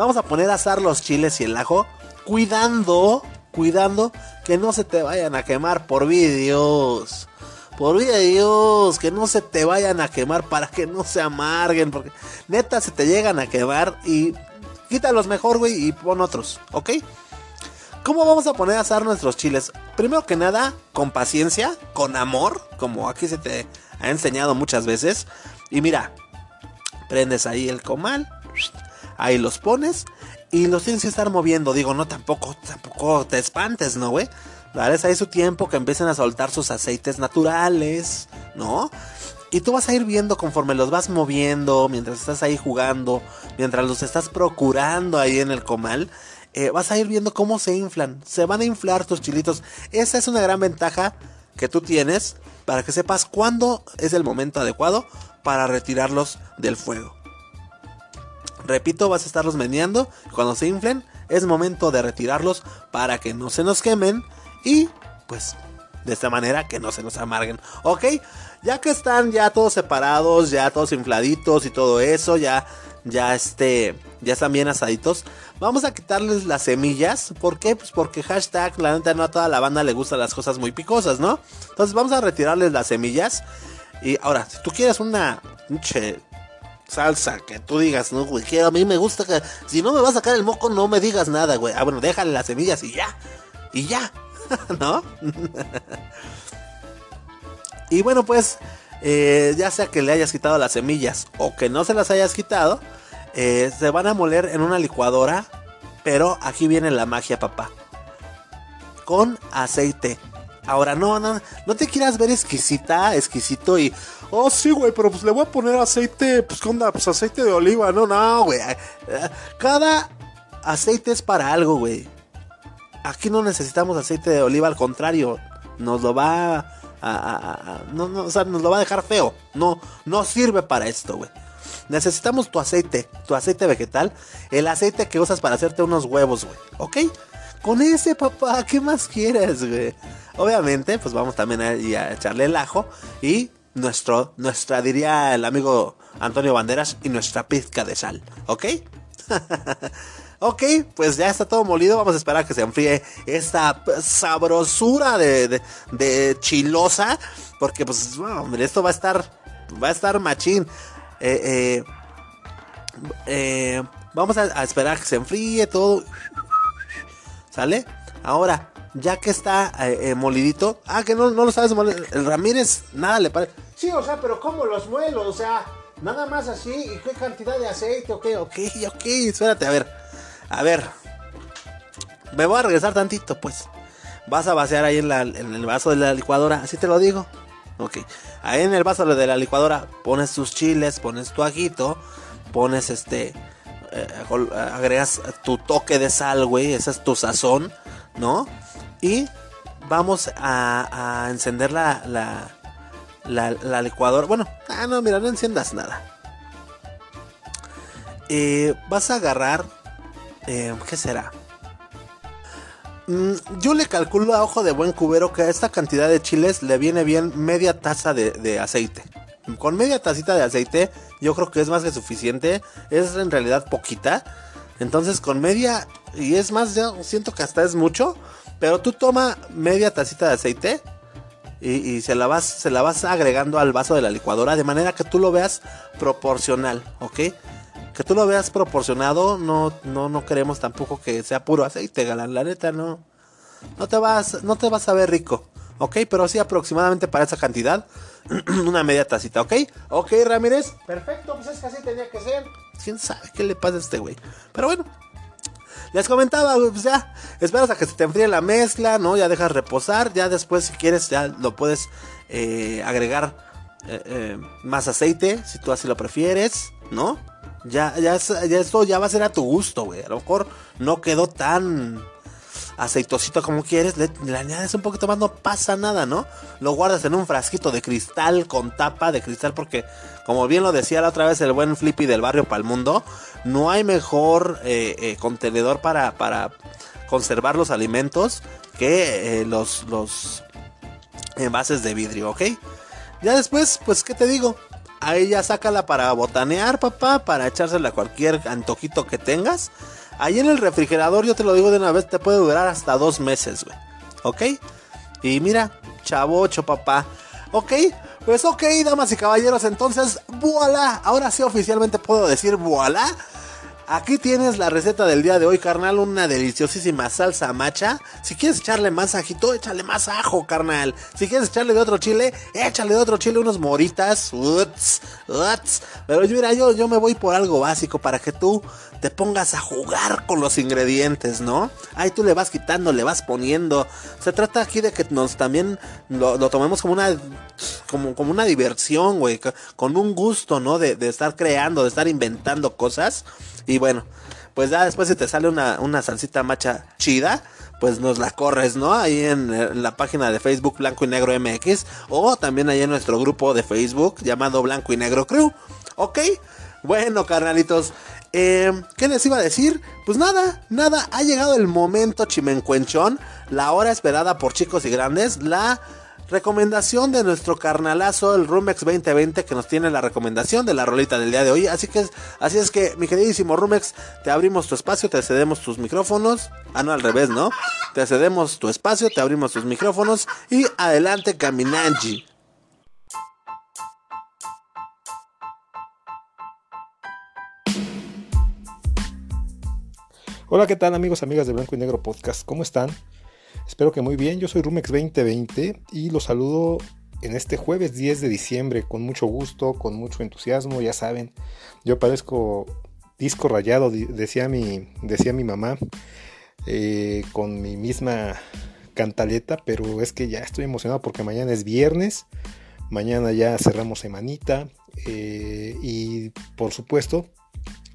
Vamos a poner a asar los chiles y el ajo, cuidando, cuidando que no se te vayan a quemar por vídeos. Por vida de Dios, que no se te vayan a quemar para que no se amarguen, porque neta se te llegan a quemar y quítalos mejor, güey, y pon otros, ¿ok? ¿Cómo vamos a poner a asar nuestros chiles? Primero que nada, con paciencia, con amor, como aquí se te ha enseñado muchas veces. Y mira, prendes ahí el comal, ahí los pones y los tienes que estar moviendo. Digo, no, tampoco, tampoco te espantes, ¿no, güey? Dales ahí su tiempo que empiecen a soltar sus aceites naturales, ¿no? Y tú vas a ir viendo conforme los vas moviendo, mientras estás ahí jugando, mientras los estás procurando ahí en el comal, eh, vas a ir viendo cómo se inflan. Se van a inflar tus chilitos. Esa es una gran ventaja que tú tienes para que sepas cuándo es el momento adecuado para retirarlos del fuego. Repito, vas a estarlos meneando. Cuando se inflen, es momento de retirarlos para que no se nos quemen y pues de esta manera que no se nos amarguen. ¿Ok? Ya que están ya todos separados, ya todos infladitos y todo eso, ya, ya este, ya están bien asaditos. Vamos a quitarles las semillas. ¿Por qué? Pues porque hashtag, la neta no a toda la banda le gustan las cosas muy picosas, ¿no? Entonces vamos a retirarles las semillas. Y ahora, si tú quieres una pinche salsa que tú digas, no, güey, que a mí me gusta que si no me va a sacar el moco, no me digas nada, güey. Ah, bueno, déjale las semillas y ya. Y ya. ¿No? y bueno, pues, eh, ya sea que le hayas quitado las semillas o que no se las hayas quitado, eh, se van a moler en una licuadora. Pero aquí viene la magia, papá. Con aceite. Ahora, no, no, no te quieras ver exquisita, exquisito y. Oh, sí, güey, pero pues le voy a poner aceite. Pues, ¿qué onda? Pues aceite de oliva. No, no, güey. Cada aceite es para algo, güey. Aquí no necesitamos aceite de oliva, al contrario. Nos lo va a. no, no, o sea, nos lo va a dejar feo. No, no sirve para esto, güey. Necesitamos tu aceite, tu aceite vegetal, el aceite que usas para hacerte unos huevos, güey. ¿Ok? Con ese, papá, ¿qué más quieres, güey? Obviamente, pues vamos también a echarle el ajo y nuestro, nuestra, diría el amigo Antonio Banderas, y nuestra pizca de sal, ¿ok? ok, pues ya está todo molido, vamos a esperar a que se enfríe esta sabrosura de, de, chilosa, porque pues, hombre, esto va a estar, va a estar machín. Eh, eh, eh, vamos a, a esperar a que se enfríe todo. ¿Sale? Ahora, ya que está eh, eh, molidito. Ah, que no, no lo sabes moler. El Ramírez, nada le parece. Sí, o sea, pero ¿cómo los muelo? O sea, nada más así. ¿Y qué cantidad de aceite? Ok, ok, ok. Espérate, a ver. A ver. Me voy a regresar tantito, pues. Vas a vaciar ahí en, en el vaso de la licuadora. Así te lo digo. Ok. Ahí en el vaso de la licuadora pones tus chiles, pones tu ajito, pones este. Eh, agregas tu toque de sal, güey. Ese es tu sazón, ¿no? Y vamos a, encender la, la, la, licuadora. Bueno, ah, no, mira, no enciendas nada. Eh, vas a agarrar. Eh, ¿Qué será? Mm, yo le calculo a ojo de buen cubero que a esta cantidad de chiles le viene bien media taza de, de aceite. Con media tacita de aceite, yo creo que es más que suficiente. Es en realidad poquita. Entonces, con media, y es más, ya siento que hasta es mucho. Pero tú toma media tacita de aceite y, se, la vas, se la vas agregando al vaso de la licuadora de manera que tú lo veas proporcional, ¿ok? Que tú lo veas proporcionado, no, no, no queremos tampoco que sea puro aceite, galán, la neta, no. No te vas, no te vas a ver rico, ¿ok? Pero sí aproximadamente para esa cantidad, una media tacita, ¿ok? ¿Ok, Ramírez? Perfecto, pues es que así tenía que ser. ¿Quién sabe qué le pasa a este güey? Pero bueno, les comentaba, pues ya, esperas a que se te enfríe la mezcla, ¿no? Ya dejas reposar, ya después si quieres ya lo puedes eh, agregar eh, eh, más aceite, si tú así lo prefieres, ¿no? Ya, ya, ya esto ya va a ser a tu gusto, güey. A lo mejor no quedó tan aceitosito como quieres, le, añades un poquito más, no pasa nada, ¿no? Lo guardas en un frasquito de cristal con tapa de cristal porque, como bien lo decía la otra vez el buen Flippy del barrio Palmundo, no hay mejor eh, eh, contenedor para, para conservar los alimentos que eh, los, los envases de vidrio, ¿ok? Ya después, pues, ¿qué te digo? Ahí ya sácala para botanear, papá, para echársela a cualquier antojito que tengas. Ahí en el refrigerador, yo te lo digo de una vez, te puede durar hasta dos meses, güey. ¿Ok? Y mira, chavocho, papá. ¿Ok? Pues ok, damas y caballeros, entonces, voilà. Ahora sí oficialmente puedo decir voilà. Aquí tienes la receta del día de hoy, carnal. Una deliciosísima salsa macha. Si quieres echarle más ajito, échale más ajo, carnal. Si quieres echarle de otro chile, échale de otro chile unos moritas. Uts, uts. Pero mira, yo, yo me voy por algo básico para que tú te pongas a jugar con los ingredientes, ¿no? Ahí tú le vas quitando, le vas poniendo. Se trata aquí de que nos también lo, tomemos como una, como, como una diversión, güey. Con un gusto, ¿no? De, de estar creando, de estar inventando cosas. Y bueno, pues ya después si te sale una, una salsita macha chida, pues nos la corres, ¿no? Ahí en, la página de Facebook Blanco y Negro MX o también ahí en nuestro grupo de Facebook llamado Blanco y Negro Crew. ¿Ok? Bueno, carnalitos. Eh, ¿Qué les iba a decir? Pues nada, nada, ha llegado el momento chimencuenchón, la hora esperada por chicos y grandes, la recomendación de nuestro carnalazo, el Rumex 2020, que nos tiene la recomendación de la rolita del día de hoy. Así que, así es que, mi queridísimo Rumex, te abrimos tu espacio, te cedemos tus micrófonos. Ah, no, al revés, ¿no? Te cedemos tu espacio, te abrimos tus micrófonos y adelante, Caminanji. Hola, ¿qué tal amigos, amigas de Blanco y Negro Podcast? ¿Cómo están? Espero que muy bien, yo soy Rumex 2020 y los saludo en este jueves 10 de diciembre con mucho gusto, con mucho entusiasmo, ya saben, yo parezco disco rayado, decía mi, decía mi mamá, eh, con mi misma cantaleta, pero es que ya estoy emocionado porque mañana es viernes, mañana ya cerramos semanita eh, y por supuesto,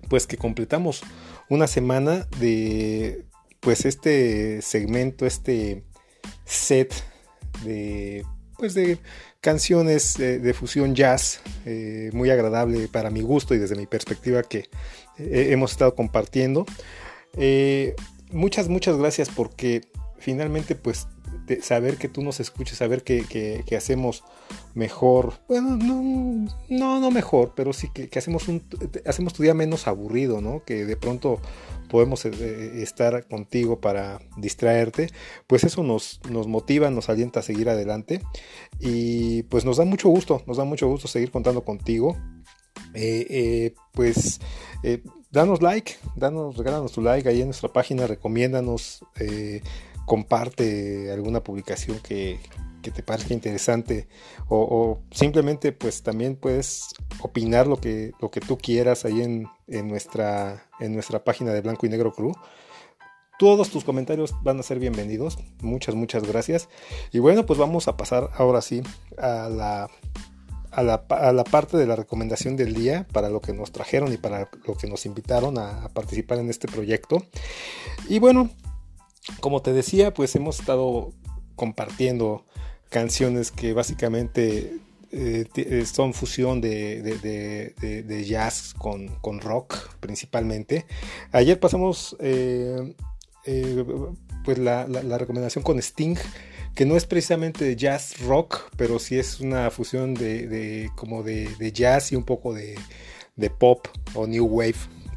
pues que completamos una semana de pues este segmento, este set de pues de canciones de, fusión jazz eh, muy agradable para mi gusto y desde mi perspectiva que eh, hemos estado compartiendo. Eh, muchas muchas gracias porque finalmente pues saber que tú nos escuches, saber que, hacemos mejor, bueno, no, no, no mejor, pero sí que, hacemos, un, hacemos tu día menos aburrido, ¿no? Que de pronto podemos eh, eh, estar contigo para distraerte, pues eso nos, nos motiva, nos alienta a seguir adelante y pues nos da mucho gusto, nos da mucho gusto seguir contando contigo. Eh, pues danos like, danos, regálanos tu like ahí en nuestra página, recomiéndanos, comparte alguna publicación que, te parezca interesante o, simplemente pues también puedes opinar lo que, lo que tú quieras ahí en, nuestra, en nuestra página de Blanco y Negro Crew. Todos tus comentarios van a ser bienvenidos. Muchas, muchas gracias. Y bueno, pues vamos a pasar ahora sí a la, a la, a la parte de la recomendación del día para lo que nos trajeron y para lo que nos invitaron a participar en este proyecto. Y bueno, como te decía, pues hemos estado compartiendo canciones que básicamente eh, eh, son fusión de, jazz con, rock principalmente. Ayer pasamos eh, pues la, recomendación con Sting, que no es precisamente jazz rock, pero sí es una fusión de, como de, jazz y un poco de, pop o new wave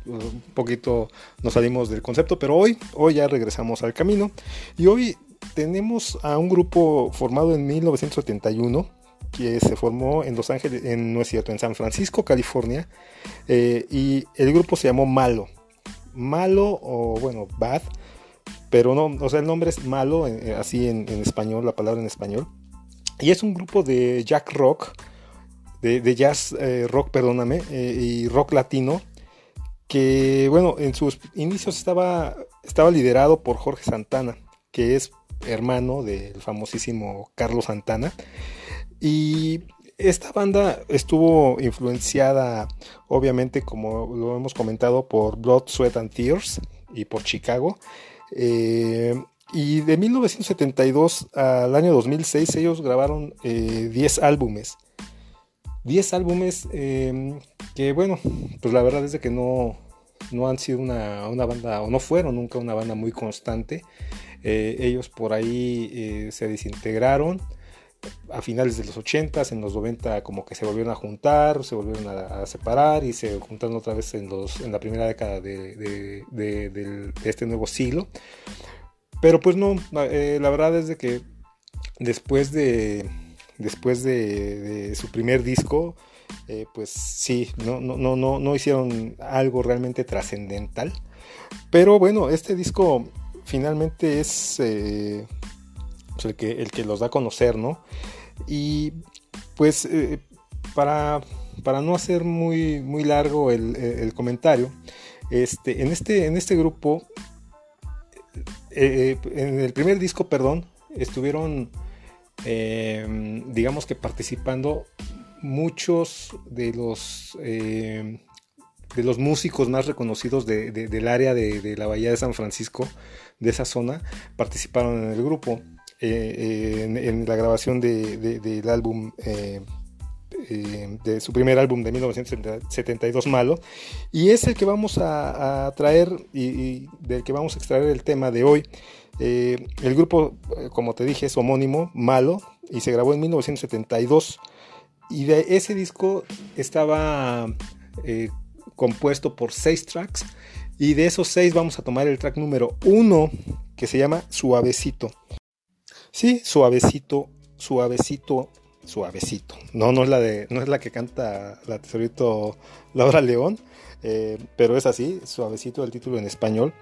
un poquito nos salimos del concepto, pero hoy, hoy ya regresamos al camino. Y hoy tenemos a un grupo formado en 1971 que se formó en Los Ángeles, en, no es cierto, en San Francisco, California, eh, y el grupo se llamó Malo. Malo o bueno, Bad, pero no, o sea, el nombre es Malo, eh, así en, español, la palabra en español. Y es un grupo de jack rock, de, jazz eh, rock, perdóname, y rock latino, que bueno, en sus inicios estaba, estaba liderado por Jorge Santana, que es hermano del famosísimo Carlos Santana. Y esta banda estuvo influenciada, obviamente, como lo hemos comentado, por Blood, Sweat and Tears y por Chicago. Eh, y de 1972 al año 2006 ellos grabaron 10 eh, álbumes. 10 álbumes eh, que bueno, pues la verdad es que no, no han sido una, banda, o no fueron nunca una banda muy constante. Eh, ellos por ahí eh, se desintegraron a finales de los 80, en los 90 como que se volvieron a juntar, se volvieron a, separar y se juntaron otra vez en, los, en la primera década de, este nuevo siglo. Pero pues no, la verdad es que después de, después de su primer disco, eh, pues sí, no, no, no, no, hicieron algo realmente trascendental. Pero bueno, este disco finalmente es eh, el, que, el que los da a conocer, ¿no? Y pues eh, para, para no hacer muy, muy largo el, comentario, este, en, este, en este grupo, en el primer disco, perdón, estuvieron, digamos que participando muchos de los eh, de los músicos más reconocidos del área de, la Bahía de San Francisco, de esa zona, participaron en el grupo. Eh, en, la grabación del álbum eh, de su primer álbum de 1972 Malo y es el que vamos a, traer y, del que vamos a extraer el tema de hoy el grupo como te dije es homónimo Malo y se grabó en 1972 y de ese disco estaba eh, compuesto por seis tracks. Y de esos seis vamos a tomar el track número uno, que se llama Suavecito. Sí, Suavecito, Suavecito, Suavecito. No, no es la, de, no es la que canta la tesorito Laura León. Eh, pero es así, suavecito el título en español.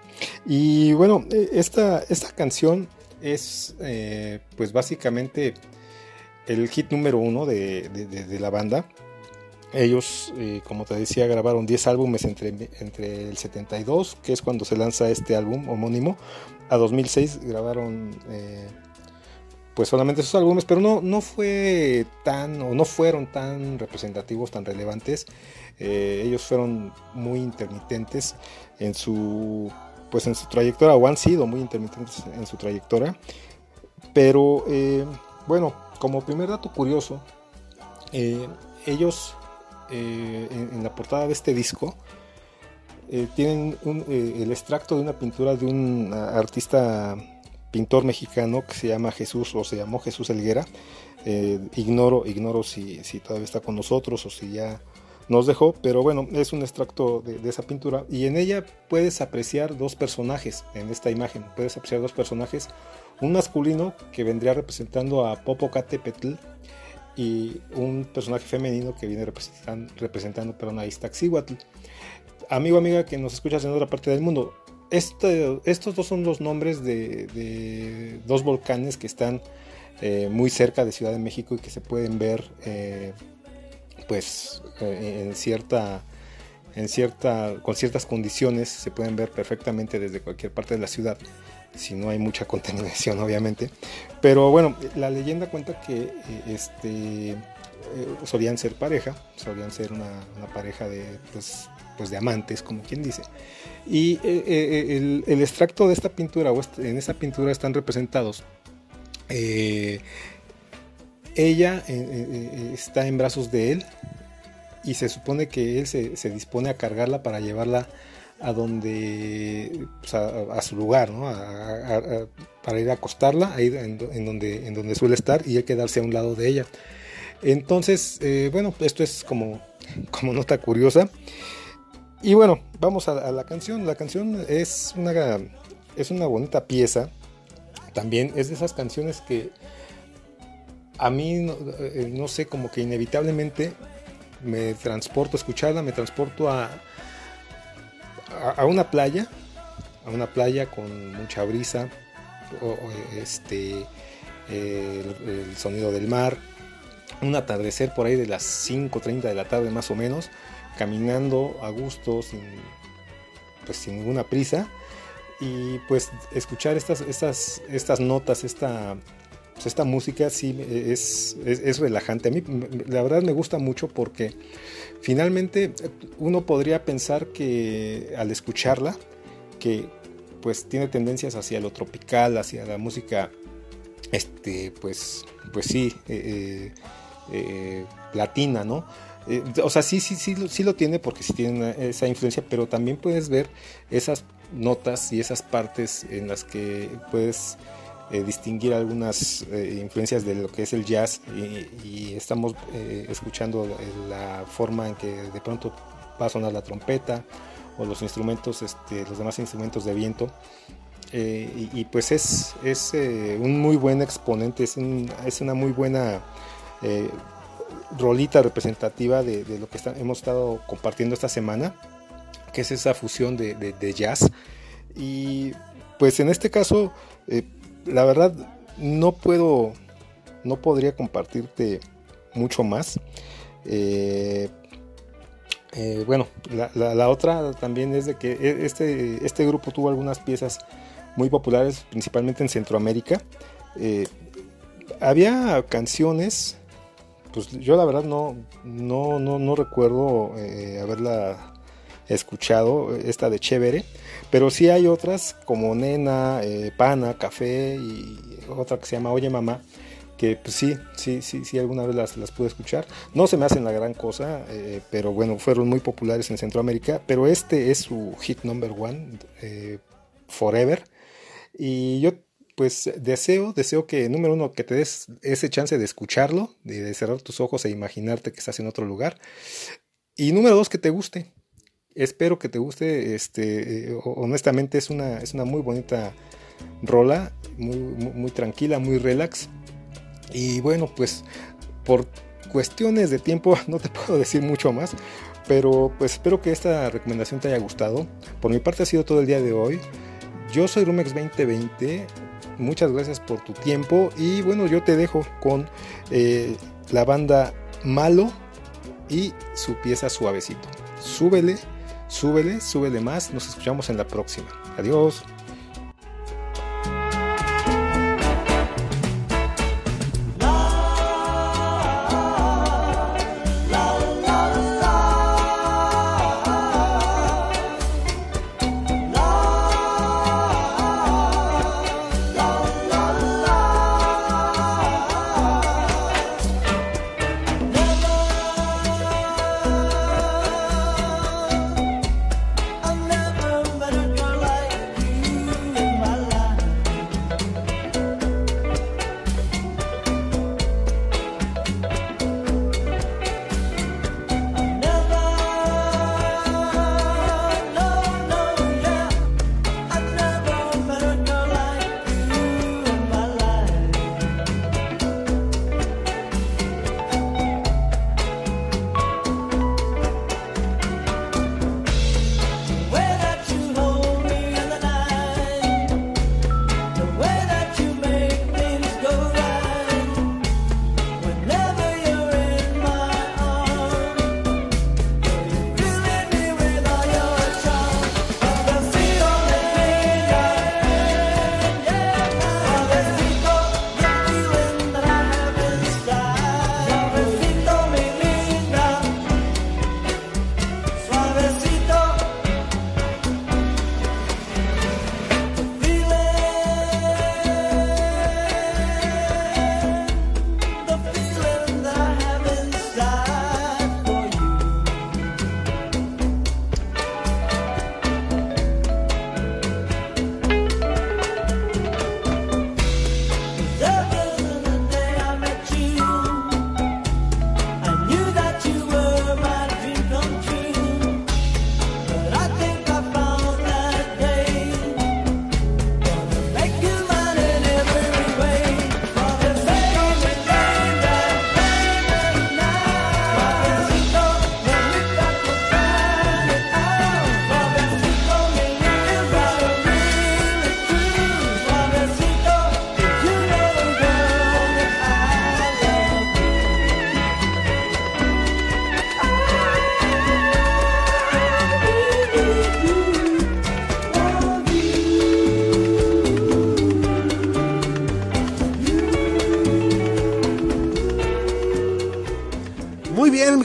Y bueno, eh, esta, esta canción es pues básicamente el hit número uno de, la banda. Ellos, eh, como te decía, grabaron 10 álbumes entre, entre el 72, que es cuando se lanza este álbum homónimo, a 2006 grabaron eh, pues solamente esos álbumes, pero no, no fue tan o no fueron tan representativos, tan relevantes. Eh, ellos fueron muy intermitentes en su pues en su trayectoria o han sido muy intermitentes en su trayectoria. Pero bueno, como primer dato curioso, eh, ellos eh, en, la portada de este disco eh, tienen el extracto de una pintura de un artista pintor mexicano que se llama Jesús o se llamó Jesús Elguera. ignoro ignoro si, todavía está con nosotros o si ya nos dejó, pero bueno, es un extracto de, esa pintura y en ella puedes apreciar dos personajes en esta imagen, puedes apreciar dos personajes un masculino que vendría representando a Popocatépetl y un personaje femenino que viene representando, representando perdón, a Iztaccíhuatl. Amigo, amiga que nos escuchas en otra parte del mundo, este, estos dos son los nombres de, dos volcanes que están eh, muy cerca de Ciudad de México y que se pueden ver eh, pues eh, en cierta en cierta con ciertas condiciones se pueden ver perfectamente desde cualquier parte de la ciudad si no hay mucha contaminación obviamente. Pero bueno, la leyenda cuenta que este, solían ser pareja, solían ser una, pareja de, pues, pues, de amantes, como quien dice. Y eh, el, extracto de esta pintura, o este, en esta pintura están representados. ella está en brazos de él y se supone que él se, dispone a cargarla para llevarla a donde pues, a, su lugar ¿no? para ir a acostarla ahí en, donde suele estar y él quedarse a un lado de ella entonces eh, bueno esto es como nota curiosa y bueno vamos a, la canción. La canción es una es una bonita pieza. También es de esas canciones que a mí no, eh, sé como que inevitablemente me transporto a escucharla me transporto a a, una playa, a una playa con mucha brisa, este, el, sonido del mar, un atardecer por ahí de las 5.30 de la tarde más o menos, caminando a gusto, sin, pues sin ninguna prisa, y pues escuchar estas, estas, estas notas, esta, pues, esta música sí es, es, relajante. A mí la verdad me gusta mucho porque finalmente uno podría pensar que al escucharla, que pues tiene tendencias hacia lo tropical, hacia la música, este, pues, pues sí, eh, eh, eh, latina, ¿no? O sea, sí, sí, sí, sí lo tiene porque sí tiene esa influencia, pero también puedes ver esas notas y esas partes en las que puedes eh, distinguir algunas eh, influencias de lo que es el jazz y, estamos eh, escuchando la forma en que de pronto va a sonar la trompeta o los instrumentos, este, los demás instrumentos de viento. Y, pues es, es un muy buen exponente, es, es una muy buena rolita representativa de, lo que hemos estado compartiendo esta semana, que es esa fusión de, jazz. Y pues en este caso, la verdad no puedo, no podría compartirte mucho más. Eh, eh, bueno, la, otra también es de que e, este, este grupo tuvo algunas piezas muy populares, principalmente en Centroamérica. Eh, había canciones, pues yo la verdad no, no, no, no recuerdo haberla escuchado, esta de Chévere, pero sí hay otras como Nena, eh, Pana, Café y otra que se llama Oye Mamá, que pues sí, sí, sí, sí, alguna vez las, las pude escuchar. No se me hacen la gran cosa, eh, pero bueno, fueron muy populares en Centroamérica, pero este es su hit number one, eh, Forever. Y yo pues deseo, deseo que, número uno, que te des ese chance de escucharlo, de, cerrar tus ojos e imaginarte que estás en otro lugar. Y número dos, que te guste. Espero que te guste, este, eh, honestamente es una, es una muy bonita rola, muy, muy, tranquila, muy relax. Y bueno, pues por cuestiones de tiempo no te puedo decir mucho más, pero pues espero que esta recomendación te haya gustado. Por mi parte ha sido todo el día de hoy. Yo soy Rumex 2020 muchas gracias por tu tiempo y bueno, yo te dejo con eh, la banda Malo y su pieza Suavecito. Súbele, súbele, súbele más. Nos escuchamos en la próxima. Adiós.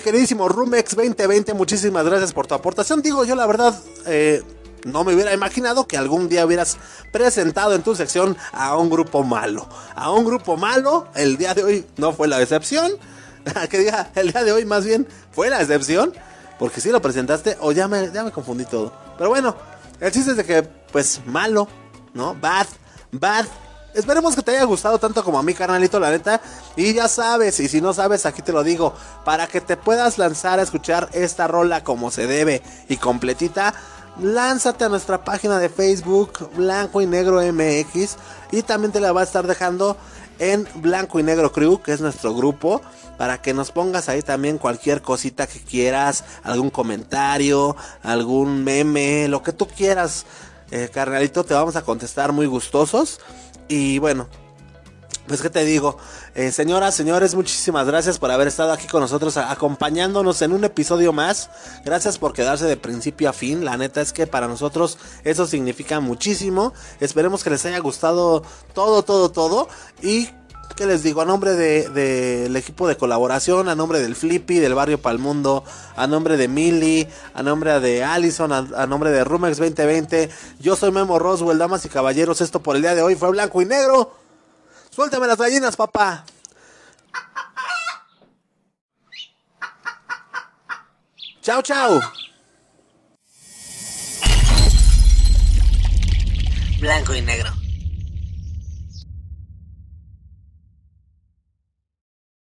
Queridísimo Rumex 2020, muchísimas gracias por tu aportación. Digo, yo la verdad eh, no me hubiera imaginado que algún día hubieras presentado en tu sección a un grupo malo. A un grupo malo, el día de hoy no fue la excepción. que diga, el día de hoy más bien fue la excepción. Porque si lo presentaste, o ya me, ya me confundí todo. Pero bueno, el chiste es de que, pues, malo, ¿no? Bad, bad, Esperemos que te haya gustado tanto como a mí, carnalito, la neta. Y ya sabes, y si no sabes, aquí te lo digo. Para que te puedas lanzar a escuchar esta rola como se debe y completita, lánzate a nuestra página de Facebook, Blanco y Negro MX. Y también te la va a estar dejando en Blanco y Negro Crew, que es nuestro grupo. Para que nos pongas ahí también cualquier cosita que quieras, algún comentario, algún meme, lo que tú quieras. Eh, carnalito, te vamos a contestar muy gustosos. Y bueno, pues qué te digo, eh, señoras, señores, muchísimas gracias por haber estado aquí con nosotros acompañándonos en un episodio más. Gracias por quedarse de principio a fin. La neta es que para nosotros eso significa muchísimo. Esperemos que les haya gustado todo, todo, todo. Y ¿Qué les digo? A nombre del de, equipo de colaboración, a nombre del Flippy, del Barrio Palmundo, a nombre de Millie, a nombre de Allison, a, a nombre de Rumex 2020, yo soy Memo Roswell, damas y caballeros. Esto por el día de hoy fue blanco y negro. Suéltame las gallinas, papá. Chao, chao. Blanco y negro.